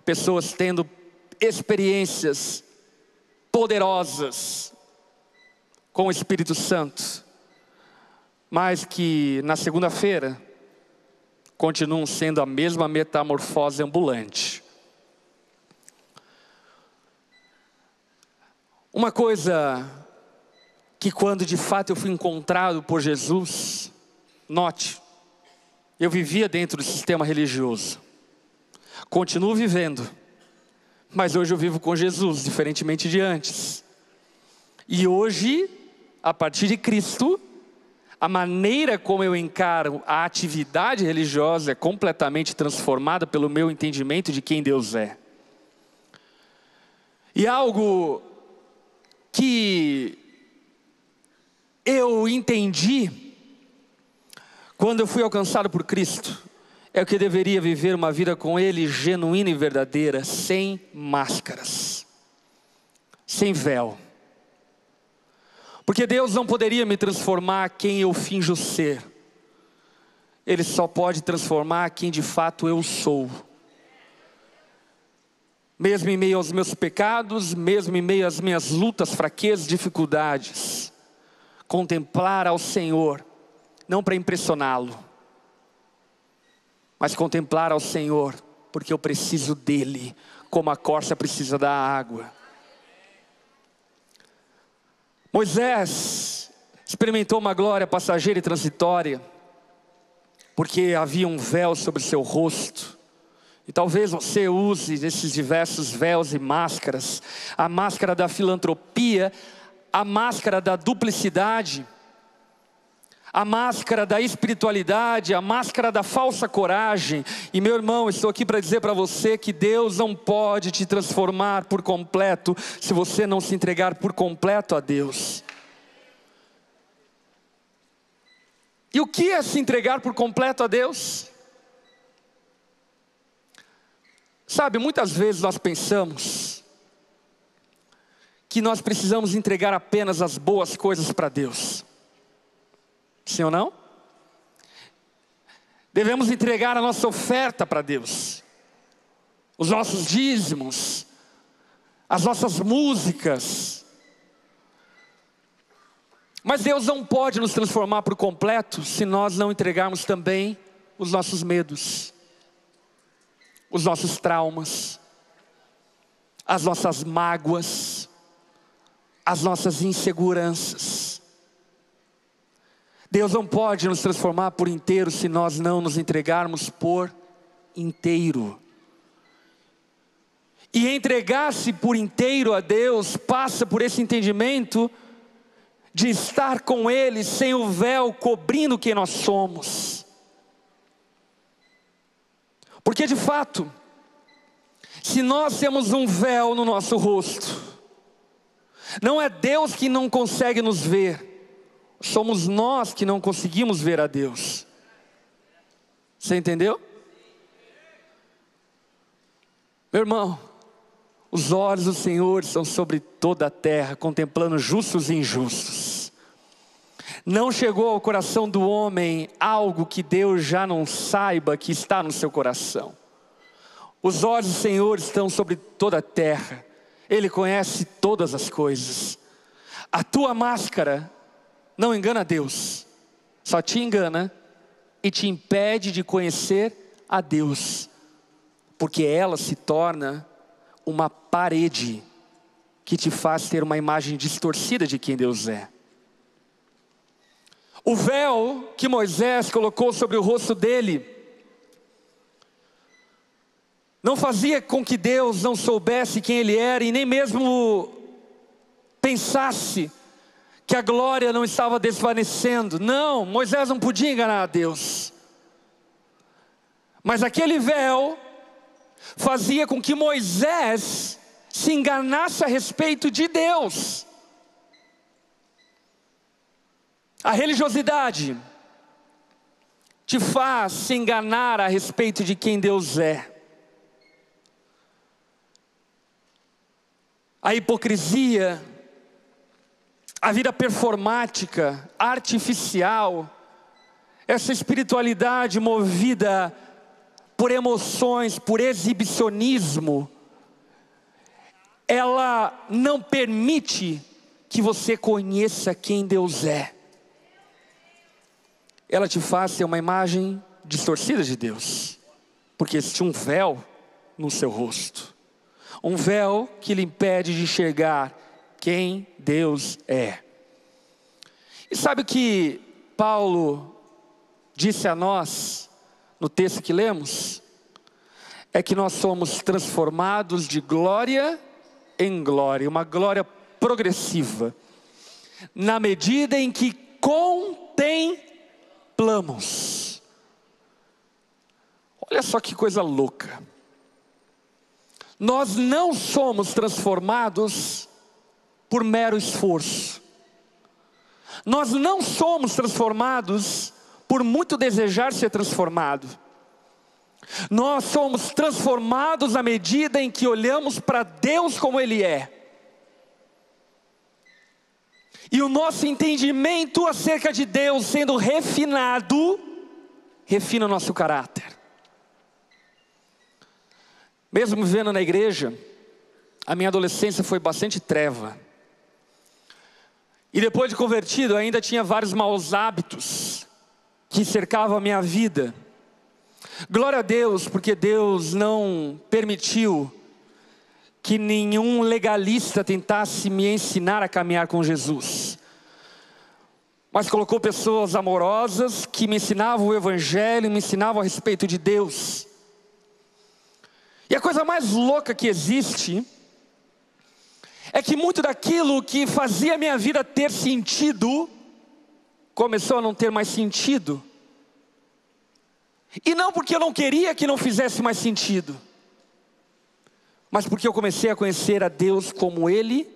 [SPEAKER 1] pessoas tendo experiências poderosas com o Espírito Santo, mas que na segunda-feira continuam sendo a mesma metamorfose ambulante. Uma coisa que quando de fato eu fui encontrado por Jesus, note, eu vivia dentro do sistema religioso, continuo vivendo, mas hoje eu vivo com Jesus, diferentemente de antes. E hoje, a partir de Cristo, a maneira como eu encaro a atividade religiosa é completamente transformada pelo meu entendimento de quem Deus é. E algo que eu entendi quando eu fui alcançado por Cristo é que deveria viver uma vida com Ele genuína e verdadeira, sem máscaras, sem véu. Porque Deus não poderia me transformar quem eu finjo ser. Ele só pode transformar quem de fato eu sou. Mesmo em meio aos meus pecados, mesmo em meio às minhas lutas, fraquezas, dificuldades, contemplar ao Senhor, não para impressioná-lo, mas contemplar ao Senhor, porque eu preciso dele, como a corça precisa da água. Moisés experimentou uma glória passageira e transitória, porque havia um véu sobre seu rosto. E talvez você use esses diversos véus e máscaras, a máscara da filantropia, a máscara da duplicidade, a máscara da espiritualidade, a máscara da falsa coragem. E meu irmão, estou aqui para dizer para você que Deus não pode te transformar por completo se você não se entregar por completo a Deus. E o que é se entregar por completo a Deus? Sabe, muitas vezes nós pensamos que nós precisamos entregar apenas as boas coisas para Deus. Sim ou não? Devemos entregar a nossa oferta para Deus, os nossos dízimos, as nossas músicas. Mas Deus não pode nos transformar por completo se nós não entregarmos também os nossos medos, os nossos traumas, as nossas mágoas, as nossas inseguranças. Deus não pode nos transformar por inteiro se nós não nos entregarmos por inteiro. E entregar-se por inteiro a Deus passa por esse entendimento de estar com Ele sem o véu cobrindo quem nós somos. Porque de fato, se nós temos um véu no nosso rosto, não é Deus que não consegue nos ver, somos nós que não conseguimos ver a Deus. Você entendeu? Meu irmão, os olhos do Senhor estão sobre toda a terra, contemplando justos e injustos. Não chegou ao coração do homem algo que Deus já não saiba que está no seu coração. Os olhos do Senhor estão sobre toda a terra, Ele conhece todas as coisas. A tua máscara não engana Deus, só te engana e te impede de conhecer a Deus, porque ela se torna uma parede que te faz ter uma imagem distorcida de quem Deus é. O véu que Moisés colocou sobre o rosto dele não fazia com que Deus não soubesse quem Ele era e nem mesmo pensasse que a glória não estava desvanecendo. Não, Moisés não podia enganar a Deus. Mas aquele véu fazia com que Moisés se enganasse a respeito de Deus. A religiosidade te faz se enganar a respeito de quem Deus é. a hipocrisia, a vida performática, artificial, essa espiritualidade movida por emoções, por exibicionismo, ela não permite que você conheça quem Deus é. Ela te faz ter uma imagem distorcida de Deus, porque existe um véu no seu rosto um véu que lhe impede de enxergar quem Deus é. E sabe o que Paulo disse a nós no texto que lemos? É que nós somos transformados de glória em glória, uma glória progressiva, na medida em que Olha só que coisa louca. Nós não somos transformados por mero esforço. Nós não somos transformados por muito desejar ser transformado. Nós somos transformados à medida em que olhamos para Deus como Ele é. E o nosso entendimento acerca de Deus sendo refinado, refina o nosso caráter. Mesmo vivendo na igreja, a minha adolescência foi bastante treva. E depois de convertido, ainda tinha vários maus hábitos que cercavam a minha vida. Glória a Deus, porque Deus não permitiu que nenhum legalista tentasse me ensinar a caminhar com Jesus. Mas colocou pessoas amorosas que me ensinavam o Evangelho, me ensinavam a respeito de Deus. E a coisa mais louca que existe é que muito daquilo que fazia minha vida ter sentido começou a não ter mais sentido. E não porque eu não queria que não fizesse mais sentido, mas porque eu comecei a conhecer a Deus como Ele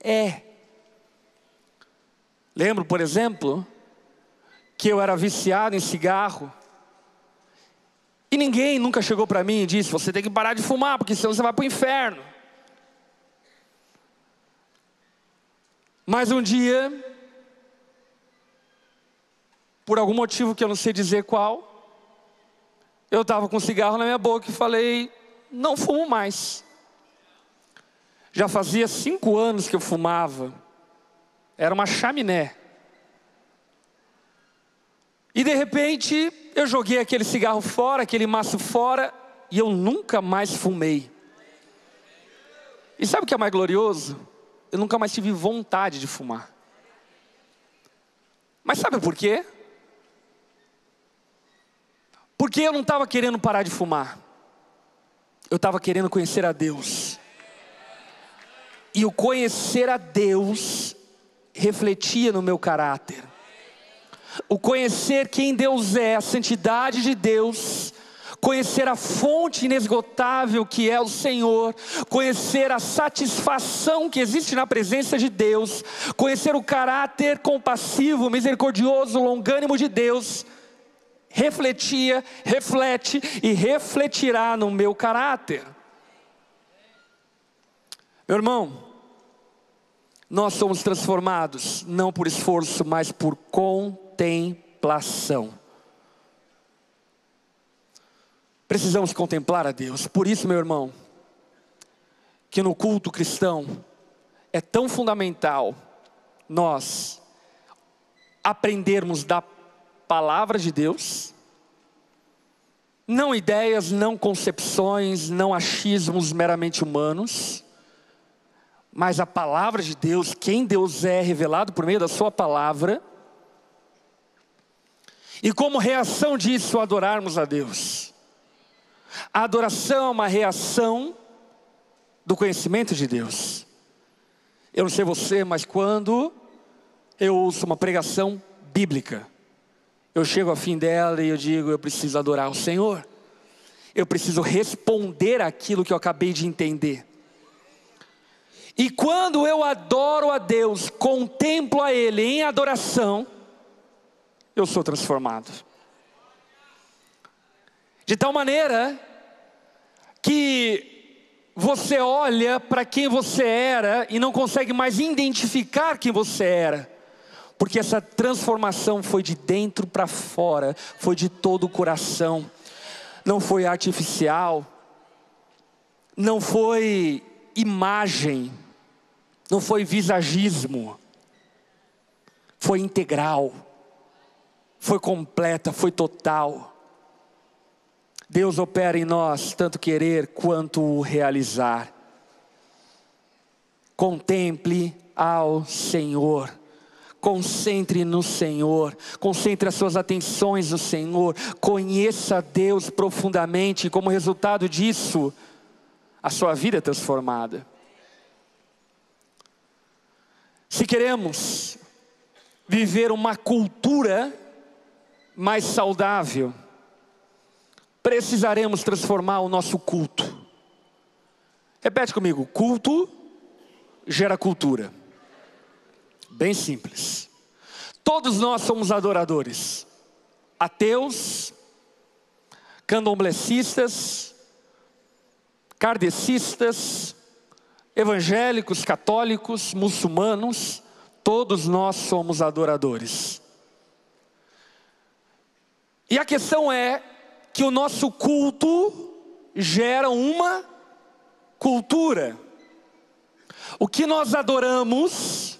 [SPEAKER 1] é. Lembro, por exemplo, que eu era viciado em cigarro, e ninguém nunca chegou para mim e disse: você tem que parar de fumar, porque senão você vai para o inferno. Mas um dia, por algum motivo que eu não sei dizer qual, eu estava com um cigarro na minha boca e falei: não fumo mais. Já fazia cinco anos que eu fumava, era uma chaminé. E de repente, eu joguei aquele cigarro fora, aquele maço fora, e eu nunca mais fumei. E sabe o que é mais glorioso? Eu nunca mais tive vontade de fumar. Mas sabe por quê? Porque eu não estava querendo parar de fumar. Eu estava querendo conhecer a Deus. E o conhecer a Deus refletia no meu caráter o conhecer quem Deus é, a santidade de Deus, conhecer a fonte inesgotável que é o Senhor, conhecer a satisfação que existe na presença de Deus, conhecer o caráter compassivo, misericordioso, longânimo de Deus, refletia, reflete e refletirá no meu caráter. Meu irmão, nós somos transformados não por esforço, mas por contemplação. Precisamos contemplar a Deus. Por isso, meu irmão, que no culto cristão é tão fundamental nós aprendermos da palavra de Deus, não ideias, não concepções, não achismos meramente humanos, mas a palavra de Deus, quem Deus é revelado por meio da Sua palavra, e como reação disso, adorarmos a Deus. A adoração é uma reação do conhecimento de Deus. Eu não sei você, mas quando eu ouço uma pregação bíblica, eu chego ao fim dela e eu digo: eu preciso adorar o Senhor, eu preciso responder aquilo que eu acabei de entender. E quando eu adoro a Deus, contemplo a Ele em adoração, eu sou transformado. De tal maneira que você olha para quem você era e não consegue mais identificar quem você era, porque essa transformação foi de dentro para fora, foi de todo o coração, não foi artificial, não foi imagem, não foi visagismo, foi integral, foi completa, foi total. Deus opera em nós tanto querer quanto realizar. Contemple ao Senhor. Concentre no Senhor, concentre as suas atenções no Senhor, conheça Deus profundamente, como resultado disso, a sua vida é transformada. Se queremos viver uma cultura mais saudável, precisaremos transformar o nosso culto. Repete comigo: culto gera cultura. Bem simples. Todos nós somos adoradores, ateus, candomblecistas, kardecistas, evangélicos, católicos, muçulmanos, todos nós somos adoradores. E a questão é que o nosso culto gera uma cultura. O que nós adoramos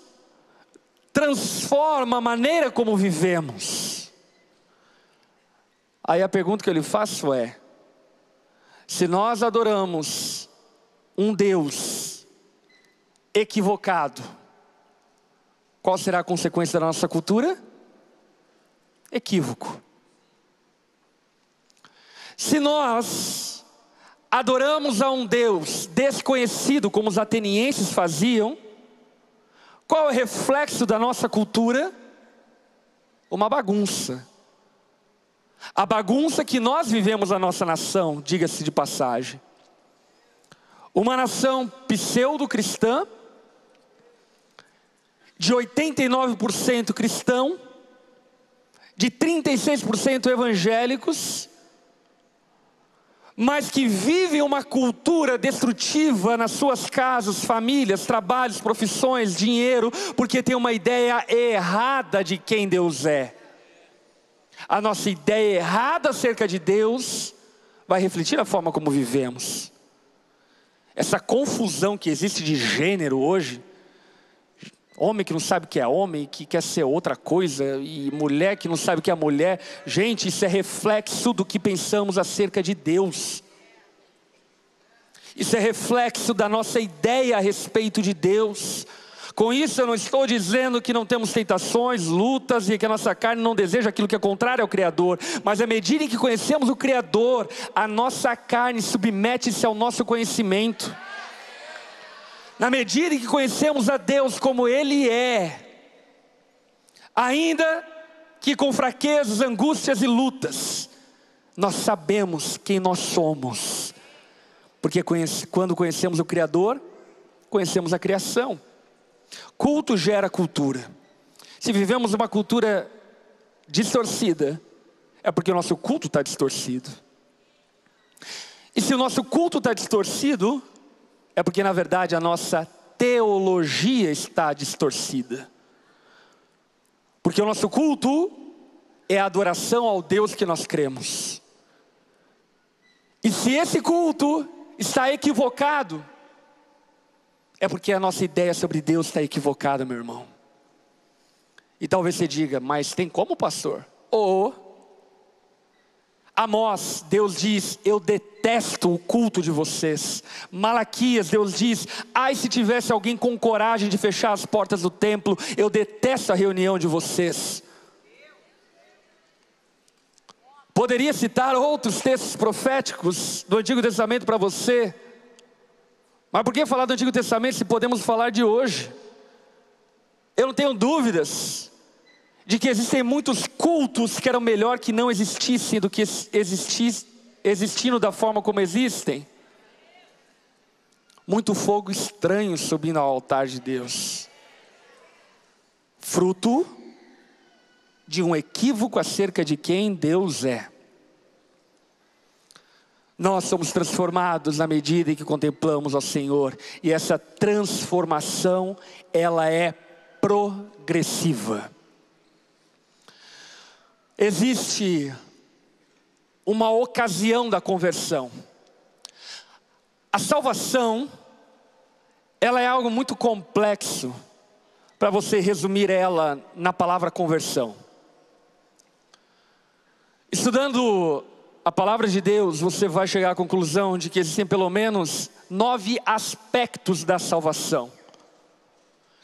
[SPEAKER 1] transforma a maneira como vivemos. Aí a pergunta que eu lhe faço é: se nós adoramos um Deus equivocado, qual será a consequência da nossa cultura? Equívoco. Se nós adoramos a um Deus desconhecido, como os atenienses faziam, qual é o reflexo da nossa cultura? Uma bagunça. A bagunça que nós vivemos na nossa nação, diga-se de passagem. Uma nação pseudo-cristã, de 89% cristão, de 36% evangélicos, mas que vivem uma cultura destrutiva nas suas casas, famílias, trabalhos, profissões, dinheiro, porque tem uma ideia errada de quem Deus é. A nossa ideia errada acerca de Deus vai refletir a forma como vivemos. Essa confusão que existe de gênero hoje, Homem que não sabe o que é homem, que quer ser outra coisa, e mulher que não sabe o que é mulher. Gente, isso é reflexo do que pensamos acerca de Deus. Isso é reflexo da nossa ideia a respeito de Deus. Com isso, eu não estou dizendo que não temos tentações, lutas e que a nossa carne não deseja aquilo que é contrário ao Criador, mas à medida em que conhecemos o Criador, a nossa carne submete-se ao nosso conhecimento. Na medida em que conhecemos a Deus como Ele é, ainda que com fraquezas, angústias e lutas, nós sabemos quem nós somos, porque conhece, quando conhecemos o Criador, conhecemos a criação. Culto gera cultura. Se vivemos uma cultura distorcida, é porque o nosso culto está distorcido. E se o nosso culto está distorcido, é porque na verdade a nossa teologia está distorcida. Porque o nosso culto é a adoração ao Deus que nós cremos. E se esse culto está equivocado, é porque a nossa ideia sobre Deus está equivocada, meu irmão. E talvez você diga, mas tem como, pastor? Ou Amós, Deus diz: Eu detesto o culto de vocês. Malaquias, Deus diz: Ai, se tivesse alguém com coragem de fechar as portas do templo, eu detesto a reunião de vocês. Poderia citar outros textos proféticos do Antigo Testamento para você, mas por que falar do Antigo Testamento se podemos falar de hoje? Eu não tenho dúvidas de que existem muitos cultos que eram melhor que não existissem do que existis, existindo da forma como existem. Muito fogo estranho subindo ao altar de Deus, fruto de um equívoco acerca de quem Deus é. Nós somos transformados na medida em que contemplamos ao Senhor, e essa transformação, ela é progressiva existe uma ocasião da conversão. A salvação, ela é algo muito complexo para você resumir ela na palavra conversão. Estudando a palavra de Deus, você vai chegar à conclusão de que existem pelo menos nove aspectos da salvação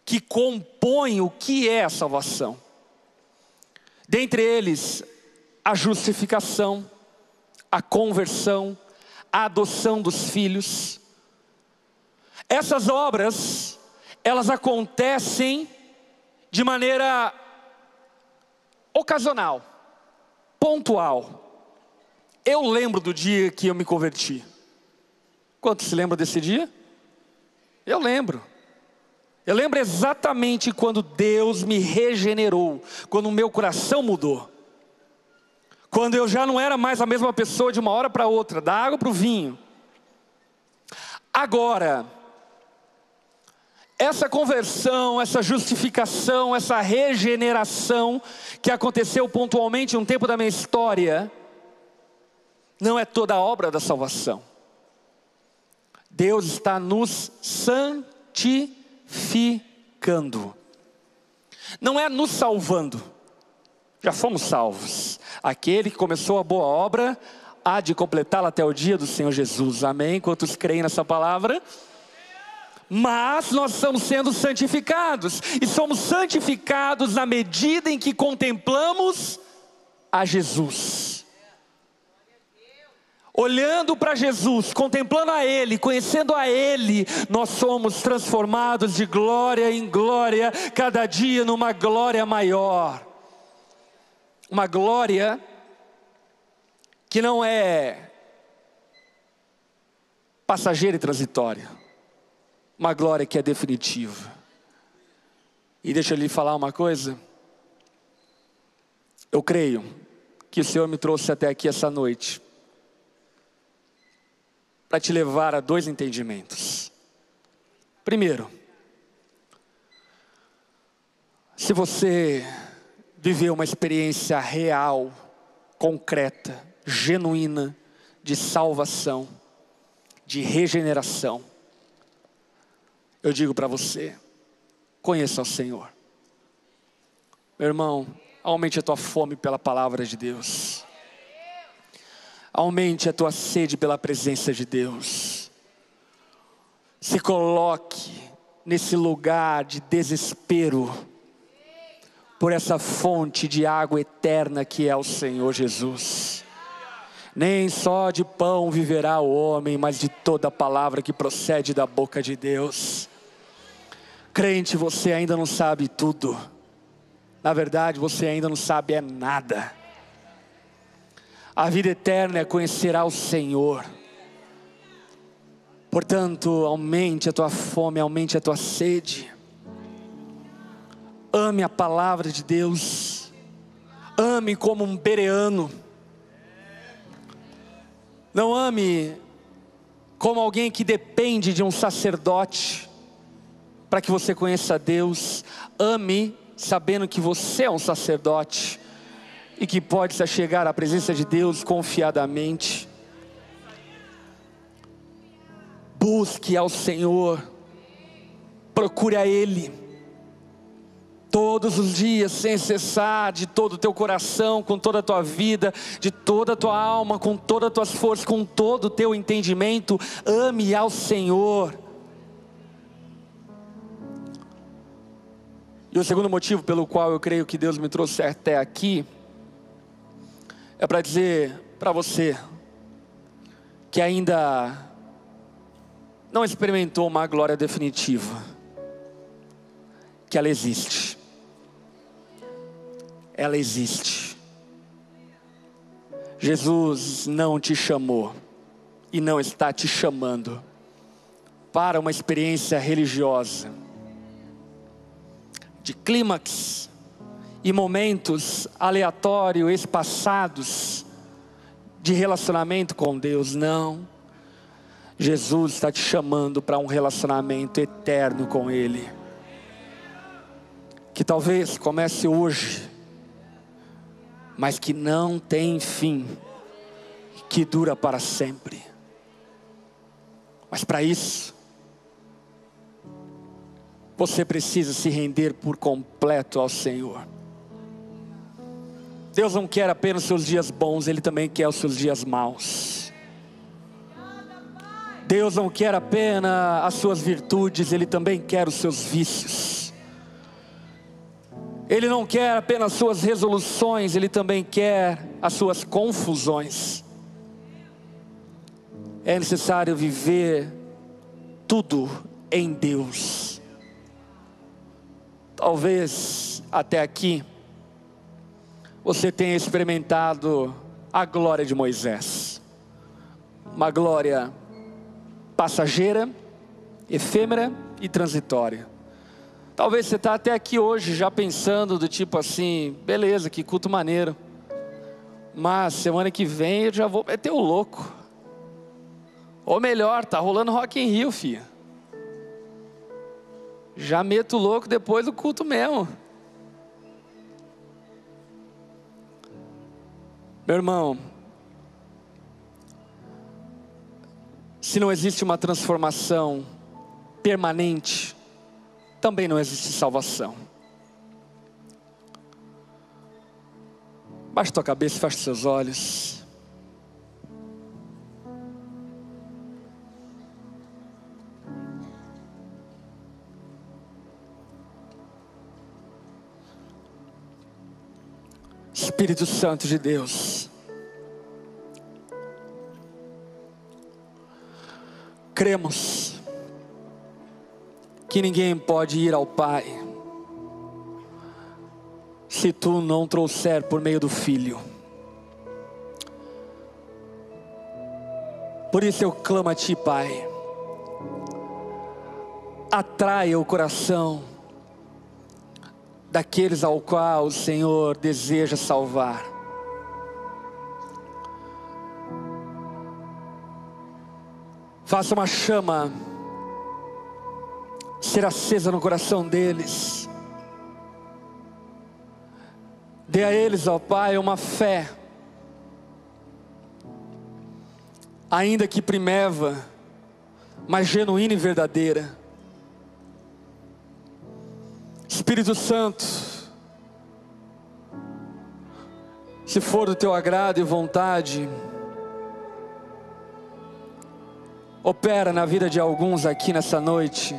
[SPEAKER 1] que compõem o que é a salvação. Dentre eles, a justificação, a conversão, a adoção dos filhos. Essas obras, elas acontecem de maneira ocasional, pontual. Eu lembro do dia que eu me converti. Quantos se lembram desse dia? Eu lembro. Eu lembro exatamente quando Deus me regenerou, quando o meu coração mudou. Quando eu já não era mais a mesma pessoa de uma hora para outra, da água para o vinho. Agora, essa conversão, essa justificação, essa regeneração que aconteceu pontualmente um tempo da minha história, não é toda a obra da salvação. Deus está nos santificando ficando. Não é nos salvando, já fomos salvos. Aquele que começou a boa obra há de completá-la até o dia do Senhor Jesus. Amém? Quantos creem nessa palavra? Mas nós estamos sendo santificados, e somos santificados na medida em que contemplamos a Jesus olhando para Jesus, contemplando a Ele, conhecendo a Ele, nós somos transformados de glória em glória, cada dia numa glória maior. Uma glória que não é passageira e transitória, uma glória que é definitiva. E deixa eu lhe falar uma coisa. Eu creio que o Senhor me trouxe até aqui essa noite para te levar a dois entendimentos. Primeiro, se você viveu uma experiência real, concreta, genuína de salvação, de regeneração, eu digo para você: conheça o Senhor. Meu irmão, aumente a tua fome pela palavra de Deus. Aumente a tua sede pela presença de Deus. Se coloque nesse lugar de desespero por essa fonte de água eterna que é o Senhor Jesus. Nem só de pão viverá o homem, mas de toda palavra que procede da boca de Deus. Crente, você ainda não sabe tudo. Na verdade, você ainda não sabe é nada. A vida eterna é conhecer ao Senhor. Portanto, aumente a tua fome, aumente a tua sede. Ame a palavra de Deus. Ame como um bereano. Não ame como alguém que depende de um sacerdote para que você conheça Deus. Ame sabendo que você é um sacerdote e que pode se chegar à presença de Deus confiadamente. Busque ao Senhor, procure a Ele todos os dias, sem cessar, de todo o teu coração, com toda a tua vida, de toda a tua alma, com todas as tuas forças, com todo o teu entendimento, ame ao Senhor. E o segundo motivo pelo qual eu creio que Deus me trouxe até aqui, é para dizer para você, que ainda não experimentou uma glória definitiva, que ela existe ela existe. Jesus não te chamou e não está te chamando para uma experiência religiosa, de clímax e momentos aleatórios, espaçados de relacionamento com Deus, não. Jesus está te chamando para um relacionamento eterno com Ele, que talvez comece hoje mas que não tem fim, que dura para sempre. Mas para isso, você precisa se render por completo ao Senhor. Deus não quer apenas os seus dias bons, Ele também quer os seus dias maus. Deus não quer apenas as suas virtudes, Ele também quer os seus vícios. Ele não quer apenas suas resoluções, ele também quer as suas confusões. É necessário viver tudo em Deus. Talvez até aqui você tenha experimentado a glória de Moisés, uma glória passageira, efêmera e transitória. Talvez você está até aqui hoje já pensando do tipo assim, beleza, que culto maneiro. Mas semana que vem eu já vou meter o louco. Ou melhor, tá rolando Rock in Rio, filha. Já meto o louco depois do culto mesmo. Meu irmão, se não existe uma transformação permanente, também não existe salvação. Baixe tua cabeça feche seus olhos. Espírito Santo de Deus. Cremos que ninguém pode ir ao Pai se tu não trouxer por meio do Filho. Por isso eu clamo a Ti, Pai. Atraia o coração daqueles ao qual o Senhor deseja salvar. Faça uma chama ser acesa no coração deles. Dê a eles, ó Pai, uma fé, ainda que primeva, mas genuína e verdadeira. Espírito Santo, se for do teu agrado e vontade, opera na vida de alguns aqui nessa noite.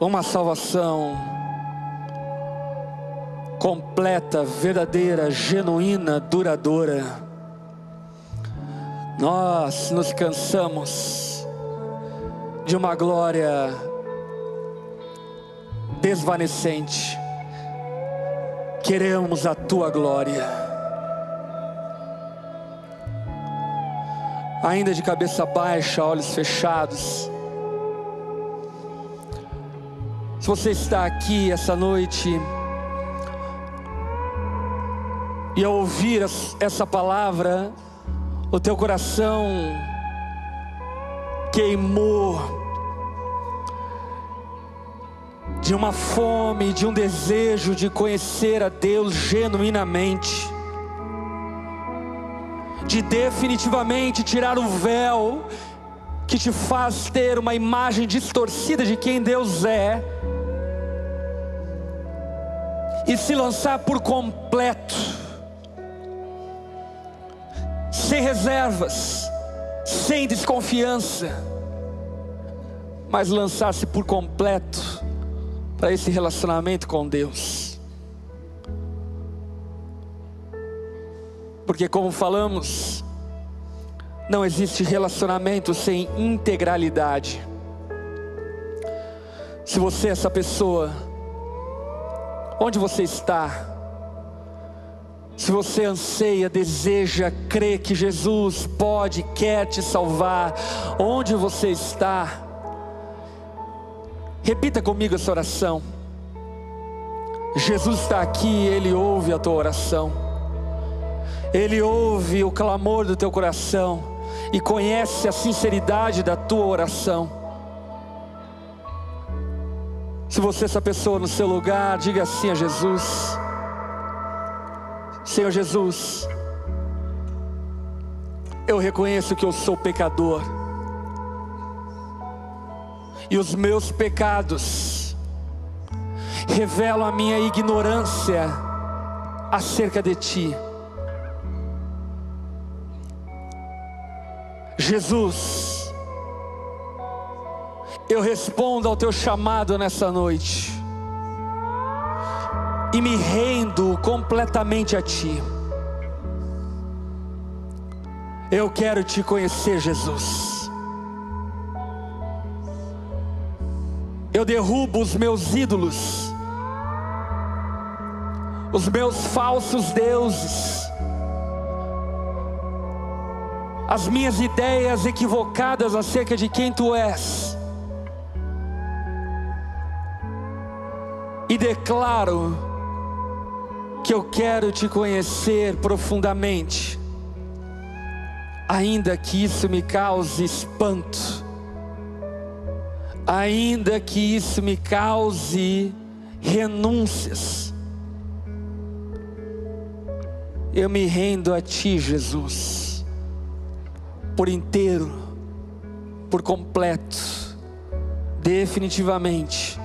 [SPEAKER 1] uma salvação completa, verdadeira, genuína, duradoura. Nós nos cansamos de uma glória desvanecente. Queremos a tua glória. Ainda de cabeça baixa, olhos fechados. Se você está aqui essa noite e ao ouvir essa palavra, o teu coração queimou de uma fome, de um desejo de conhecer a Deus genuinamente, de definitivamente tirar o véu que te faz ter uma imagem distorcida de quem Deus é e se lançar por completo, sem reservas, sem desconfiança, mas lançar-se por completo para esse relacionamento com Deus. Porque, como falamos, não existe relacionamento sem integralidade. Se você é essa pessoa, onde você está? Se você anseia, deseja, crê que Jesus pode, quer te salvar, onde você está? Repita comigo essa oração. Jesus está aqui, Ele ouve a tua oração, Ele ouve o clamor do teu coração e conhece a sinceridade da tua oração. Se você é essa pessoa no seu lugar, diga assim a Jesus: Senhor Jesus, eu reconheço que eu sou pecador e os meus pecados revelam a minha ignorância acerca de Ti. Jesus, eu respondo ao Teu chamado nessa noite e me rendo completamente a Ti. Eu quero te conhecer, Jesus. Eu derrubo os meus ídolos, os meus falsos deuses, as minhas ideias equivocadas acerca de quem tu és, e declaro que eu quero te conhecer profundamente, ainda que isso me cause espanto ainda que isso me cause renúncias, eu me rendo a Ti, Jesus, por inteiro, por completo, definitivamente,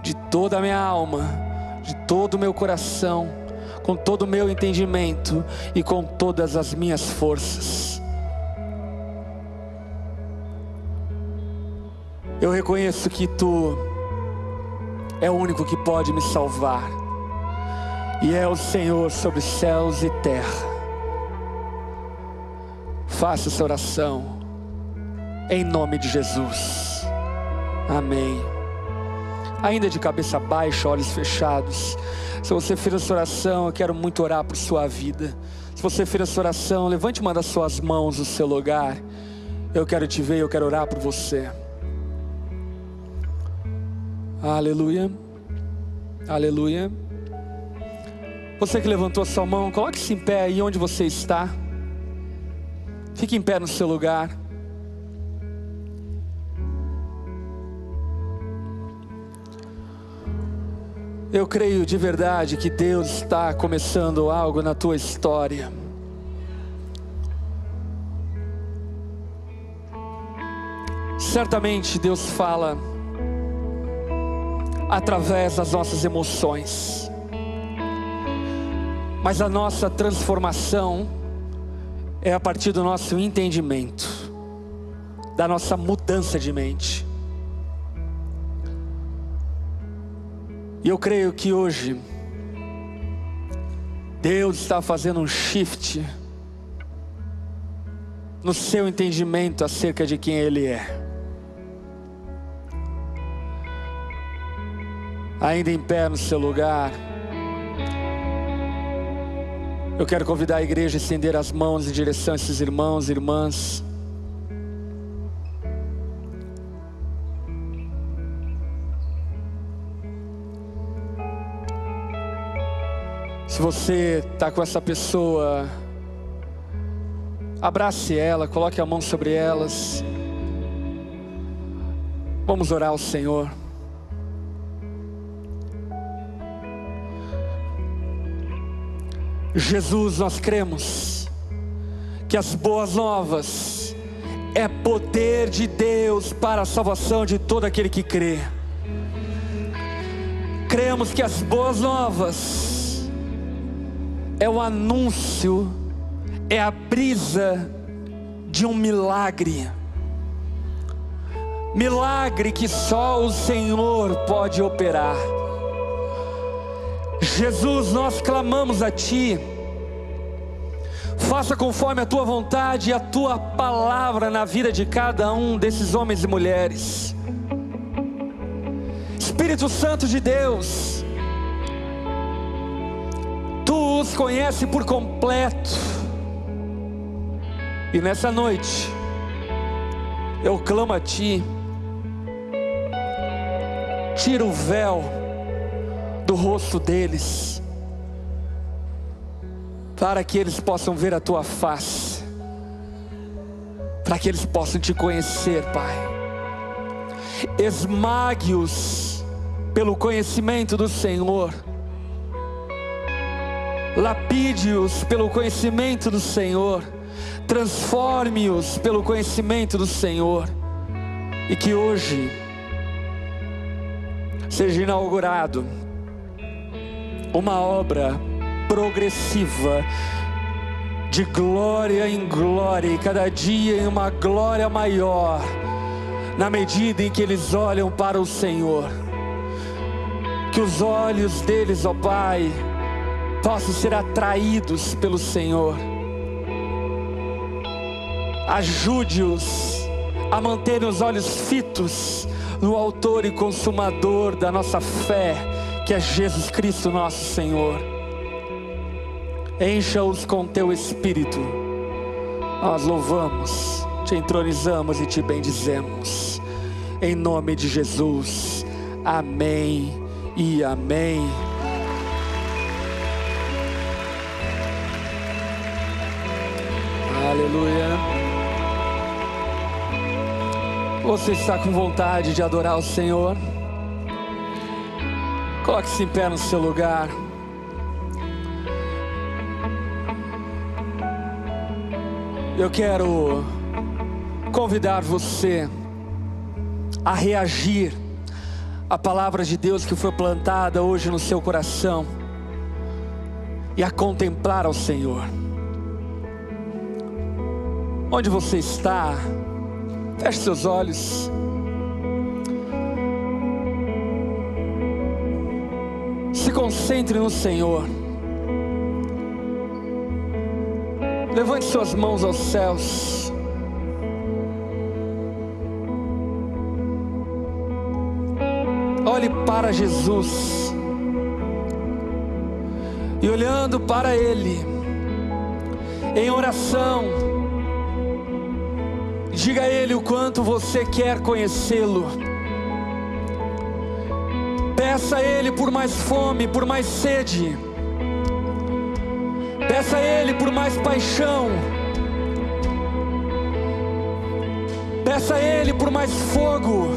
[SPEAKER 1] de toda a minha alma, de todo o meu coração, com todo o meu entendimento e com todas as minhas forças. Eu reconheço que tu é o único que pode me salvar, e é o Senhor sobre céus e terra. Faça essa oração, em nome de Jesus, amém. Ainda de cabeça baixa, olhos fechados. Se você fez essa oração, eu quero muito orar por sua vida. Se você fez essa oração, levante uma das suas mãos no seu lugar. Eu quero te ver, eu quero orar por você. Aleluia. Aleluia. Você que levantou a sua mão, coloque-se em pé aí onde você está. Fique em pé no seu lugar. Eu creio de verdade que Deus está começando algo na tua história. Certamente Deus fala através das nossas emoções. Mas a nossa transformação é a partir do nosso entendimento, da nossa mudança de mente. E eu creio que hoje Deus está fazendo um shift no seu entendimento acerca de quem Ele é. Ainda em pé no seu lugar. Eu quero convidar a igreja a estender as mãos em direção a esses irmãos e irmãs. Se você está com essa pessoa Abrace ela, coloque a mão sobre elas. Vamos orar ao Senhor. Jesus, nós cremos que as boas novas é poder de Deus para a salvação de todo aquele que crê. Cremos que as boas novas é o anúncio, é a brisa de um milagre. Milagre que só o Senhor pode operar. Jesus, nós clamamos a Ti, faça conforme a Tua vontade e a Tua palavra na vida de cada um desses homens e mulheres. Espírito Santo de Deus, Tu os conhece por completo, e nessa noite, eu clamo a Ti, tira o véu, do rosto deles, para que eles possam ver a tua face, para que eles possam te conhecer, Pai. Esmague-os pelo conhecimento do Senhor, lapide-os pelo conhecimento do Senhor, transforme-os pelo conhecimento do Senhor, e que hoje seja inaugurado uma obra progressiva, de glória em glória, e cada dia em uma glória maior, na medida em que eles olham para o Senhor. Que os olhos deles, ó Pai, possam ser atraídos pelo Senhor. Ajude-os a manter os olhos fitos no Autor e Consumador da nossa fé que é Jesus Cristo nosso Senhor. Encha-os com teu Espírito. Nós louvamos, te entronizamos e te bendizemos. Em nome de Jesus. Amém e amém. Aleluia. Você está com vontade de adorar o Senhor? Coloque-se em pé no seu lugar. Eu quero convidar você a reagir à palavra de Deus que foi plantada hoje no seu coração e a contemplar ao Senhor. Onde você está? Feche seus olhos. Se concentre no Senhor. Levante suas mãos aos céus. Olhe para Jesus. E olhando para Ele, em oração, diga a Ele o quanto você quer conhecê-lo. Peça a Ele por mais fome, por mais sede. Peça a Ele por mais paixão. Peça a Ele por mais fogo.